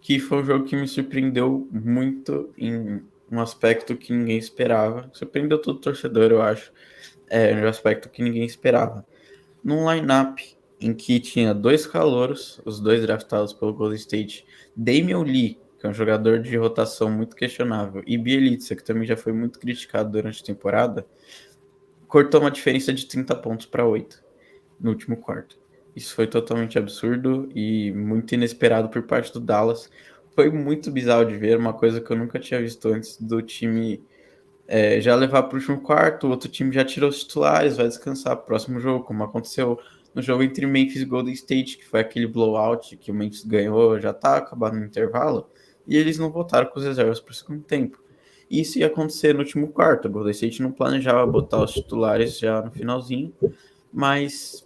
que foi um jogo que me surpreendeu muito em um aspecto que ninguém esperava. Surpreendeu todo torcedor, eu acho é, um aspecto que ninguém esperava. Num line-up em que tinha dois calouros, os dois draftados pelo Golden State, Damian Lee, que é um jogador de rotação muito questionável, e Bielitsa, que também já foi muito criticado durante a temporada, cortou uma diferença de 30 pontos para 8 no último quarto. Isso foi totalmente absurdo e muito inesperado por parte do Dallas. Foi muito bizarro de ver, uma coisa que eu nunca tinha visto antes do time é, já levar para o último quarto, o outro time já tirou os titulares, vai descansar próximo jogo, como aconteceu no jogo entre Memphis e Golden State, que foi aquele blowout que o Memphis ganhou, já está acabando no intervalo, e eles não voltaram com os reservas para o segundo tempo. Isso ia acontecer no último quarto, o Golden State não planejava botar os titulares já no finalzinho, mas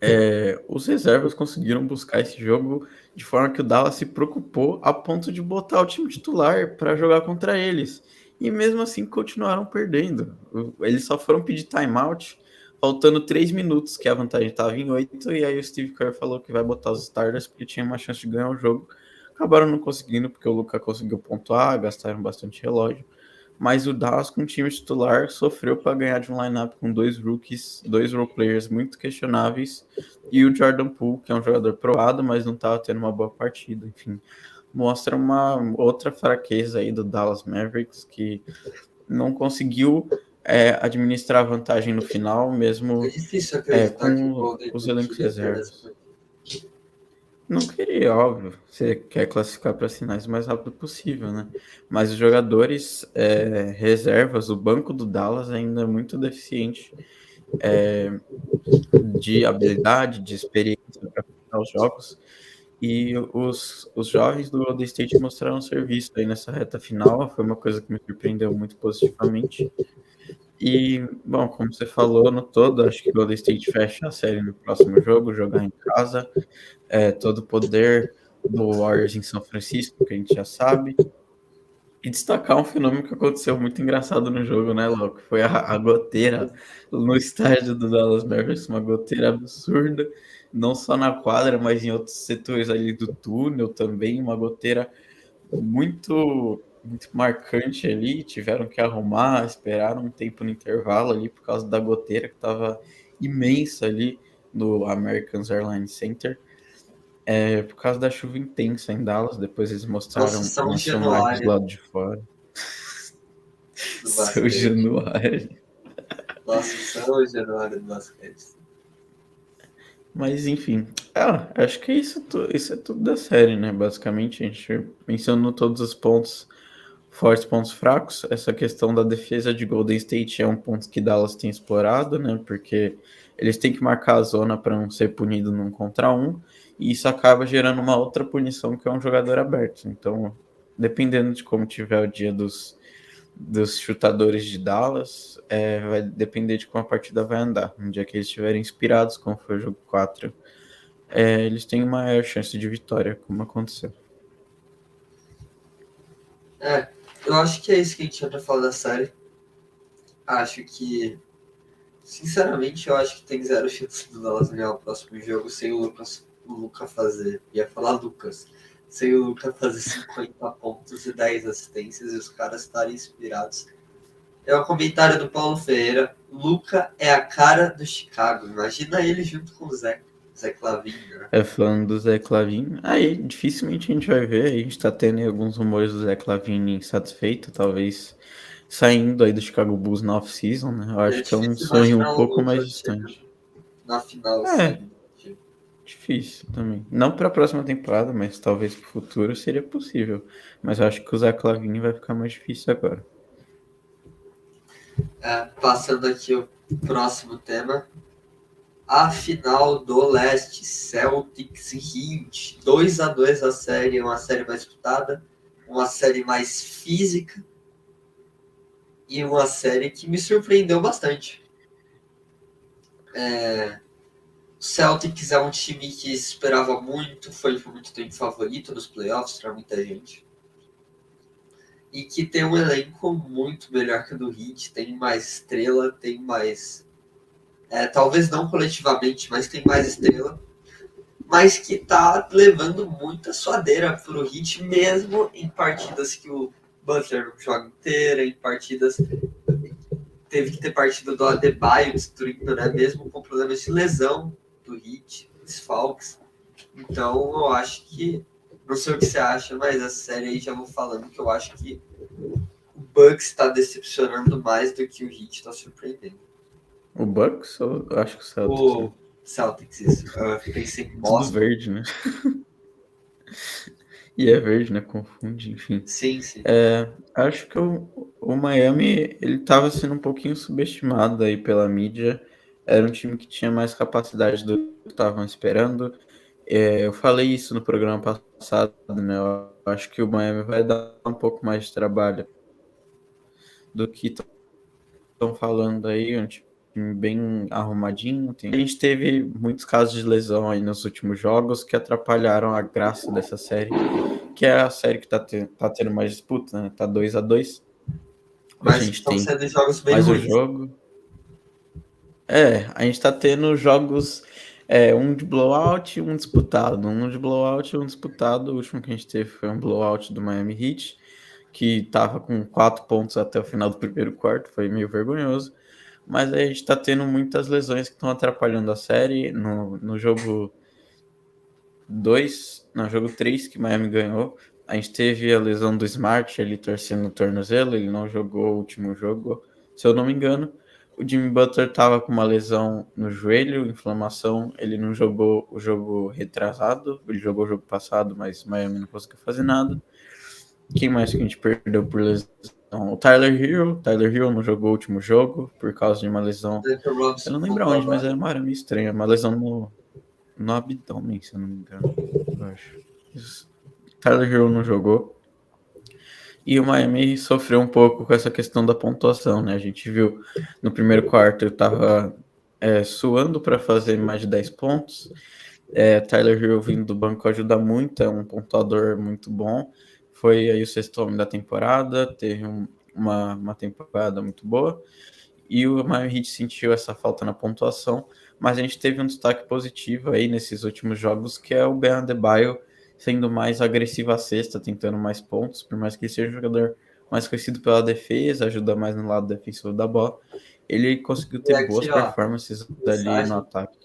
é, os reservas conseguiram buscar esse jogo de forma que o Dallas se preocupou a ponto de botar o time titular para jogar contra eles e mesmo assim continuaram perdendo. Eles só foram pedir timeout, faltando 3 minutos, que a vantagem estava em 8, e aí o Steve Kerr falou que vai botar os starters porque tinha uma chance de ganhar o jogo. Acabaram não conseguindo, porque o Luca conseguiu pontuar, gastaram bastante relógio. Mas o Dallas, com o time titular, sofreu para ganhar de um lineup com dois rookies, dois role players muito questionáveis, e o Jordan Poole, que é um jogador proado, mas não estava tendo uma boa partida. Enfim, mostra uma outra fraqueza aí do Dallas Mavericks que não conseguiu é, administrar vantagem no final, mesmo é, é com os elencos reservas. Não queria, óbvio. Você quer classificar para sinais o mais rápido possível, né? Mas os jogadores é, reservas, o banco do Dallas ainda é muito deficiente é, de habilidade, de experiência para os jogos. E os, os jovens do Golden State mostraram serviço aí nessa reta final, foi uma coisa que me surpreendeu muito positivamente. E, bom, como você falou no todo, acho que o Golden State fecha a série no próximo jogo, jogar em casa, é, todo o poder do Warriors em São Francisco, que a gente já sabe. E destacar um fenômeno que aconteceu muito engraçado no jogo, né, Louco? Foi a, a goteira no estádio do Dallas Mavericks, uma goteira absurda não só na quadra, mas em outros setores ali do túnel também, uma goteira muito, muito marcante ali, tiveram que arrumar, esperaram um tempo no intervalo ali por causa da goteira que estava imensa ali no Americans Airlines Center. É, por causa da chuva intensa em Dallas, depois eles mostraram Nossa, um do lado de fora. Seu Januário. Nossa, São Januário do basquete. Mas enfim, ah, acho que isso, isso é tudo da série, né? Basicamente, a gente mencionou todos os pontos fortes, pontos fracos. Essa questão da defesa de Golden State é um ponto que Dallas tem explorado, né? Porque eles têm que marcar a zona para não ser punido num contra um, e isso acaba gerando uma outra punição que é um jogador aberto. Então, dependendo de como tiver o dia dos, dos chutadores de Dallas, é, vai depender de como a partida vai andar. Um dia que eles estiverem inspirados, como foi o jogo 4, é, eles têm maior chance de vitória, como aconteceu. É, eu acho que é isso que a gente tinha pra falar da série. Acho que, sinceramente, eu acho que tem zero chance do Dallas ganhar o próximo jogo sem o Lucas, o Luca fazer. Ia falar Lucas sem o Luca fazer 50 pontos e 10 assistências e os caras estarem inspirados. É o comentário do Paulo Ferreira. Luca é a cara do Chicago. Imagina ele junto com o Zé, Zé Clavin. Né? É falando do Zé Clavin. Aí dificilmente a gente vai ver. A gente tá tendo alguns rumores do Zé Clavin insatisfeito, talvez saindo aí do Chicago Bulls na off-season, né? Eu acho é que é um sonho um pouco mais distante. Na final, é. Sim. Difícil também. Não para a próxima temporada, mas talvez para o futuro seria possível. Mas eu acho que usar Clavini vai ficar mais difícil agora. É, passando aqui o próximo tema. A final do leste, Celtics Heat. 2 a 2 a série, uma série mais disputada, uma série mais física e uma série que me surpreendeu bastante. É, Celtics é um time que esperava muito, foi por muito tempo favorito nos playoffs para muita gente. E que tem um elenco muito melhor que o do Heat, tem mais estrela, tem mais. É, talvez não coletivamente, mas tem mais estrela. Mas que tá levando muita suadeira pro Heat, mesmo em partidas que o Butler não joga inteira, em partidas teve que ter partido do Adebayo destruindo, né? Mesmo com problemas de lesão do Hit, desfalques. Então eu acho que. Não sei o que você acha, mas a série aí já vou falando que eu acho que o Bucks está decepcionando mais do que o Hit está surpreendendo. O Bucks ou acho que o Celtics? O Celtics, isso. Eu pensei que mostra. verde, né? e é verde, né? Confunde, enfim. Sim, sim. É, acho que o, o Miami ele estava sendo um pouquinho subestimado aí pela mídia era um time que tinha mais capacidade do que estavam esperando. É, eu falei isso no programa passado, né? Eu acho que o Miami vai dar um pouco mais de trabalho do que estão falando aí, um time bem arrumadinho. Tem... A gente teve muitos casos de lesão aí nos últimos jogos que atrapalharam a graça dessa série, que é a série que tá, te... tá tendo mais disputa, né? Tá 2 a 2 Mas a gente tem sendo jogos bem mais ruins. o jogo. É, a gente tá tendo jogos, é, um de blowout e um disputado. Um de blowout e um disputado. O último que a gente teve foi um blowout do Miami Heat, que tava com quatro pontos até o final do primeiro quarto, foi meio vergonhoso. Mas a gente tá tendo muitas lesões que estão atrapalhando a série. No, no jogo 2, no jogo 3 que Miami ganhou, a gente teve a lesão do Smart, ele torcendo o tornozelo, ele não jogou o último jogo, se eu não me engano. O Jimmy Butler estava com uma lesão no joelho, inflamação. Ele não jogou o jogo retrasado, ele jogou o jogo passado, mas Miami não conseguiu fazer nada. Quem mais que a gente perdeu por lesão? O Tyler Hero. Tyler Hero não jogou o último jogo por causa de uma lesão. Eu não lembro onde, mas era uma área meio estranha. Uma lesão no, no abdômen, se eu não me engano. Tyler Hero não jogou. E o Miami sofreu um pouco com essa questão da pontuação, né? A gente viu no primeiro quarto tava é, suando para fazer mais de 10 pontos. É, Tyler Hill vindo do banco ajuda muito, é um pontuador muito bom. Foi aí o sexto homem da temporada, teve um, uma, uma temporada muito boa. E o Miami Heat sentiu essa falta na pontuação, mas a gente teve um destaque positivo aí nesses últimos jogos, que é o Ben Adebayo, sendo mais agressivo à cesta, tentando mais pontos, por mais que ele seja um jogador mais conhecido pela defesa, ajuda mais no lado defensivo da bola. Ele conseguiu ter aqui, boas ó, performances ali no ataque.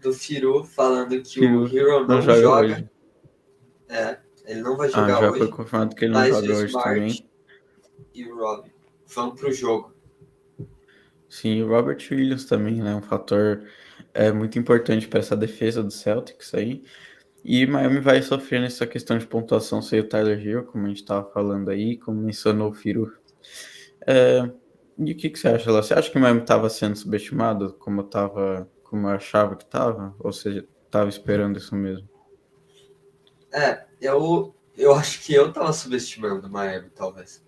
Do Firu falando que Firu o Hero não, não joga, joga. É, ele não vai ah, jogar ah, já hoje. foi confirmado que ele não joga hoje também. E o Rob vão para o jogo. Sim, o Robert Williams também né, um fator é, muito importante para essa defesa do Celtics aí. E Miami vai sofrer nessa questão de pontuação sem o Tyler Hill, como a gente estava falando aí, como mencionou o Firu. É, e o que, que você acha lá? Você acha que o Miami estava sendo subestimado, como eu, tava, como eu achava que estava? Ou você estava esperando isso mesmo? É, eu, eu acho que eu estava subestimando o Miami, talvez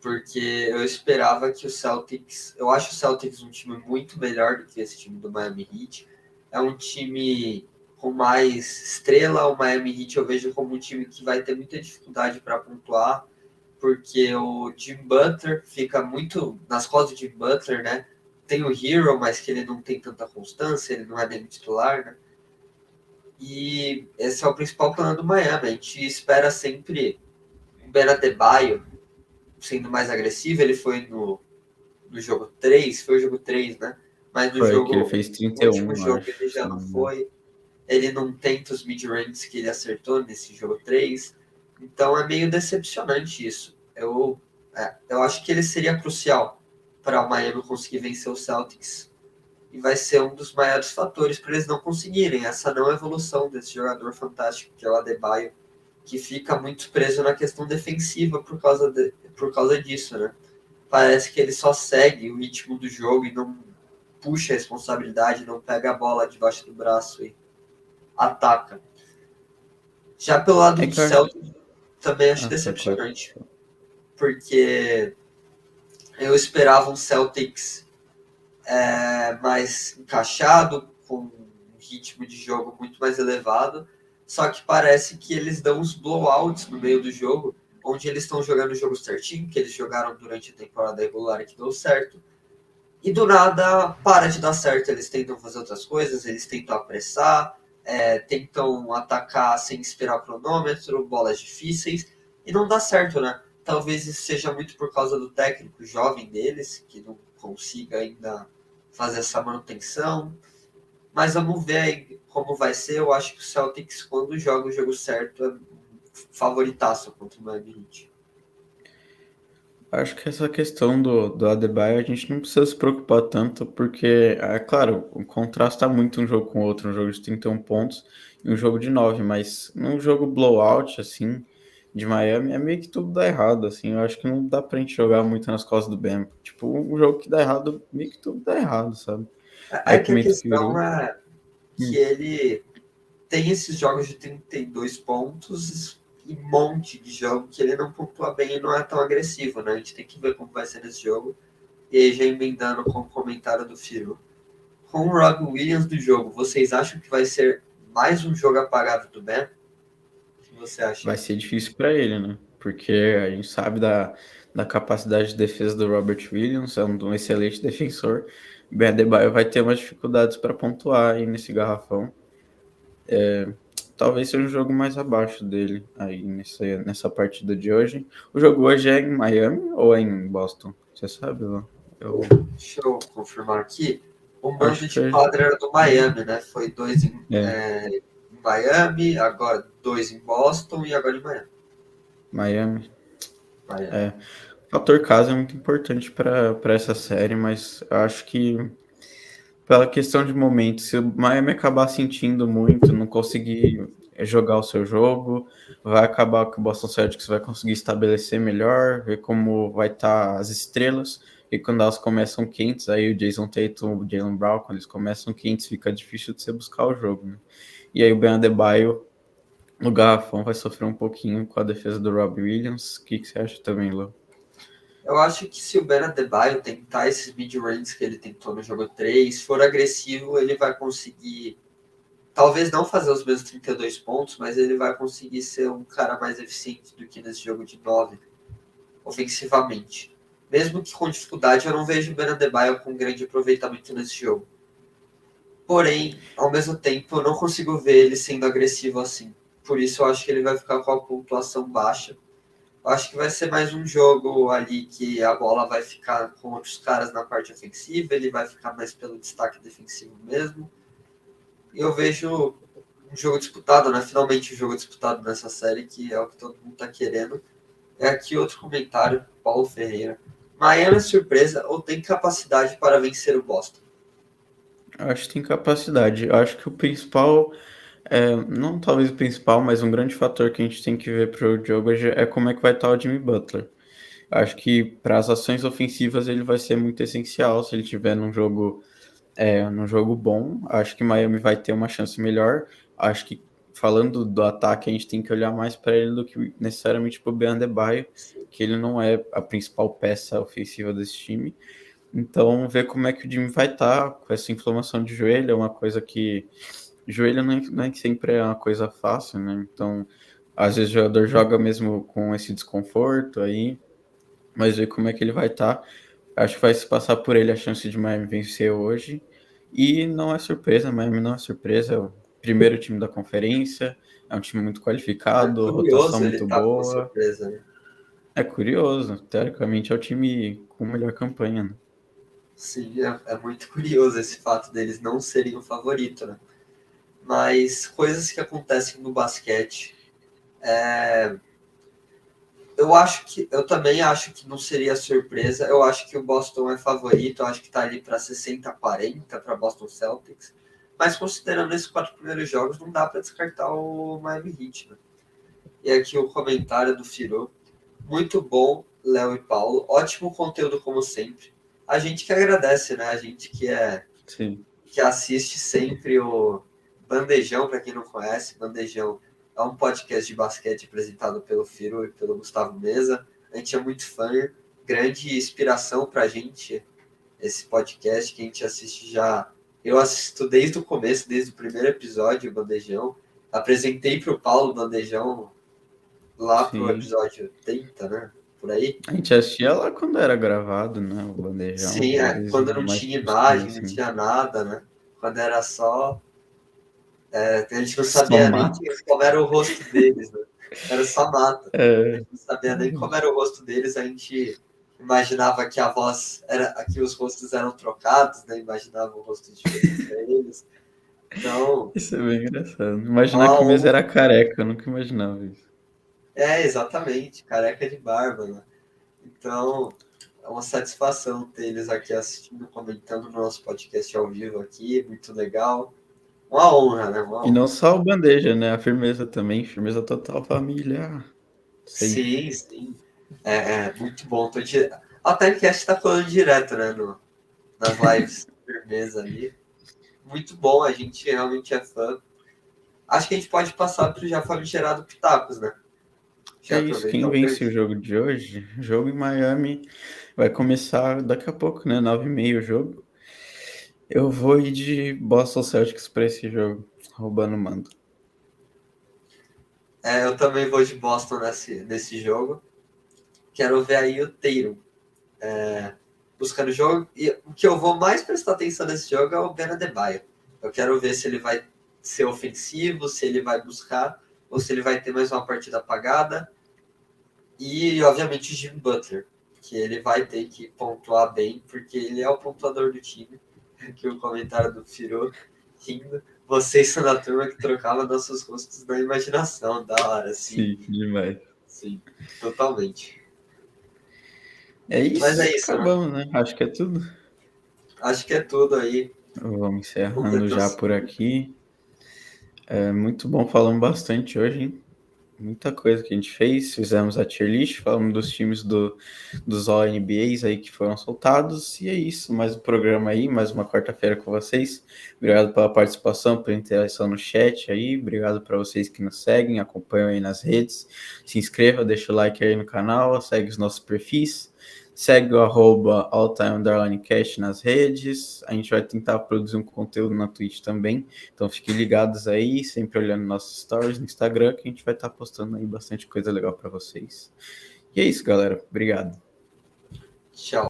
porque eu esperava que o Celtics. Eu acho o Celtics um time muito melhor do que esse time do Miami Heat. É um time com mais estrela. O Miami Heat eu vejo como um time que vai ter muita dificuldade para pontuar, porque o Jim Butler fica muito nas costas do Jim Butler, né? Tem o Hero, mas que ele não tem tanta constância, ele não é nem titular, né? E esse é o principal plano do Miami. A gente espera sempre o Ben Adebayo sendo mais agressivo, ele foi no, no jogo 3, foi o jogo 3, né? Mas no foi, jogo. ele fez 31, último jogo acho, ele já não foi. Ele não tenta os mid-ranges que ele acertou nesse jogo 3. Então é meio decepcionante isso. Eu, é, eu acho que ele seria crucial para o Miami conseguir vencer o Celtics. E vai ser um dos maiores fatores para eles não conseguirem essa não evolução desse jogador fantástico que é o Adebayo que fica muito preso na questão defensiva por causa, de, por causa disso, né? Parece que ele só segue o ritmo do jogo e não puxa a responsabilidade, não pega a bola debaixo do braço e ataca. Já pelo lado é do Celtics, também acho ah, decepcionante. Porque eu esperava um Celtics é, mais encaixado, com um ritmo de jogo muito mais elevado, só que parece que eles dão uns blowouts no meio do jogo, onde eles estão jogando o jogo certinho, que eles jogaram durante a temporada regular que deu certo. E do nada para de dar certo, eles tentam fazer outras coisas, eles tentam apressar, é, tentam atacar sem esperar cronômetro, bolas difíceis, e não dá certo, né? Talvez isso seja muito por causa do técnico jovem deles, que não consiga ainda fazer essa manutenção. Mas vamos ver aí como vai ser. Eu acho que o Celtics, quando joga o jogo certo, é favoritaço contra o Miami Heat. Acho que essa questão do, do Adebayo a gente não precisa se preocupar tanto, porque, é claro, o contraste está muito um jogo com o outro, um jogo de 31 pontos e um jogo de 9, mas num jogo blowout, assim, de Miami, é meio que tudo dá errado, assim, eu acho que não dá pra gente jogar muito nas costas do Ben. Tipo, um jogo que dá errado, meio que tudo dá errado, sabe? É, é que a questão é que hum. ele tem esses jogos de 32 pontos e um monte de jogo que ele não pontua bem e não é tão agressivo, né? A gente tem que ver como vai ser nesse jogo. E aí, já emendando com o comentário do Firo. Com o Rob Williams do jogo, vocês acham que vai ser mais um jogo apagado do Ben? O você acha? Vai ser difícil para ele, né? Porque a gente sabe da, da capacidade de defesa do Robert Williams, é um, um excelente defensor. Ben Adebayo vai ter umas dificuldades para pontuar aí nesse garrafão. É, talvez seja um jogo mais abaixo dele aí nessa, nessa partida de hoje. O jogo hoje é em Miami ou é em Boston? Você sabe, lá? Eu... Deixa eu confirmar aqui. O mando de quadra era do Miami, né? Foi dois em, é. É, em Miami, agora dois em Boston e agora em Miami. Miami. Miami. É. O fator casa é muito importante para essa série, mas acho que pela questão de momento, se o Miami acabar sentindo muito, não conseguir jogar o seu jogo, vai acabar que o Boston Celtics vai conseguir estabelecer melhor, ver como vai estar tá as estrelas, e quando elas começam quentes, aí o Jason Tatum, o Jalen Brown, quando eles começam quentes, fica difícil de você buscar o jogo, né? E aí o Ben Adebayo no garrafão vai sofrer um pouquinho com a defesa do Rob Williams. O que, que você acha também, Lu? Eu acho que se o Ben Adebayo tentar esses mid-ranges que ele tentou no jogo 3, for agressivo, ele vai conseguir, talvez não fazer os mesmos 32 pontos, mas ele vai conseguir ser um cara mais eficiente do que nesse jogo de 9, ofensivamente. Mesmo que com dificuldade, eu não vejo o Ben Adebayo com grande aproveitamento nesse jogo. Porém, ao mesmo tempo, eu não consigo ver ele sendo agressivo assim. Por isso, eu acho que ele vai ficar com a pontuação baixa Acho que vai ser mais um jogo ali que a bola vai ficar com outros caras na parte ofensiva, ele vai ficar mais pelo destaque defensivo mesmo. E eu vejo um jogo disputado, né? Finalmente um jogo disputado nessa série, que é o que todo mundo tá querendo. É aqui outro comentário, Paulo Ferreira. Miami surpresa ou tem capacidade para vencer o Boston? Acho que tem capacidade. Acho que o principal, é, não talvez o principal, mas um grande fator que a gente tem que ver para o jogo hoje é como é que vai estar o Jimmy Butler. Acho que para as ações ofensivas ele vai ser muito essencial se ele tiver num jogo, é, num jogo bom. Acho que Miami vai ter uma chance melhor. Acho que falando do ataque, a gente tem que olhar mais para ele do que necessariamente para o Beandebaio, que ele não é a principal peça ofensiva desse time. Então, ver como é que o Jimmy vai estar tá com essa inflamação de joelho é uma coisa que. Joelho não é, não é sempre é uma coisa fácil, né? Então, às vezes o jogador joga mesmo com esse desconforto aí, mas ver como é que ele vai estar. Tá. Acho que vai se passar por ele a chance de Miami vencer hoje. E não é surpresa, Miami não é surpresa, é o primeiro time da conferência, é um time muito qualificado, é rotação muito tá boa. Surpresa, né? É curioso, teoricamente é o time com melhor campanha. Né? Sim, é, é, muito curioso esse fato deles não serem o favorito, né? Mas coisas que acontecem no basquete. É... Eu acho que eu também acho que não seria surpresa. Eu acho que o Boston é favorito. Eu acho que tá ali para 60-40 para Boston Celtics. Mas considerando esses quatro primeiros jogos, não dá para descartar o Miami Heat. Né? E aqui o comentário do Firo. Muito bom, Léo e Paulo. Ótimo conteúdo como sempre a gente que agradece, né? A gente que é Sim. que assiste sempre o Bandejão, para quem não conhece, Bandejão é um podcast de basquete apresentado pelo Firo e pelo Gustavo Mesa. A gente é muito fã, grande inspiração para a gente esse podcast que a gente assiste já. Eu assisto desde o começo, desde o primeiro episódio, o Bandejão. Apresentei para o Paulo Bandejão lá Sim. pro episódio 30, né? Por aí. A gente assistia lá quando era gravado, né? O bandejão. Sim, é, quando não tinha imagem, assim. não tinha nada, né? Quando era só. É, a gente não sabia nem como era o rosto deles, né? Era só mata. É. A gente não sabia nem como era o rosto deles, a gente imaginava que a voz era que os rostos eram trocados, né? Imaginava o rosto de eles. Então. Isso é bem engraçado. Imaginar que o mês era careca, eu nunca imaginava isso. É, exatamente, careca de barba, né? Então, é uma satisfação ter eles aqui assistindo, comentando no nosso podcast ao vivo aqui, muito legal. Uma honra, né? Uma honra. E não só o bandeja, né? A firmeza também, firmeza total família. Sim, sim. sim. É, é, muito bom. Tô dire... A Timecast tá falando direto, né? No, nas lives firmeza ali. Muito bom, a gente realmente é fã. Acho que a gente pode passar para o já famigerado Pitacos, né? É isso, quem vence o jogo de hoje, jogo em Miami, vai começar daqui a pouco, né? 9h30 o jogo. Eu vou ir de Boston Celtics para esse jogo, roubando o mando. É, eu também vou de Boston nesse, nesse jogo. Quero ver aí o Teiro é, buscando o jogo. E o que eu vou mais prestar atenção nesse jogo é o Ben Adebayo. Eu quero ver se ele vai ser ofensivo, se ele vai buscar, ou se ele vai ter mais uma partida apagada. E, obviamente, o Jimmy Butler, que ele vai ter que pontuar bem, porque ele é o pontuador do time. Que o comentário do Firo rindo. Vocês são da turma que trocava nossos rostos na imaginação, da hora, assim. Sim, demais. Sim, totalmente. É isso. Mas é isso. Acabamos, né? né? Acho que é tudo. Acho que é tudo aí. Vamos encerrando já por aqui. É muito bom, falando bastante hoje, hein? Muita coisa que a gente fez. Fizemos a tier list, falamos dos times do, dos All NBAs aí que foram soltados. E é isso, mais um programa aí, mais uma quarta-feira com vocês. Obrigado pela participação, pela interação no chat aí. Obrigado para vocês que nos seguem, acompanham aí nas redes. Se inscreva, deixa o like aí no canal, segue os nossos perfis. Segue o arroba alltime_cast nas redes. A gente vai tentar produzir um conteúdo na Twitch também. Então fiquem ligados aí, sempre olhando nossos stories no Instagram, que a gente vai estar postando aí bastante coisa legal para vocês. E é isso, galera. Obrigado. Tchau.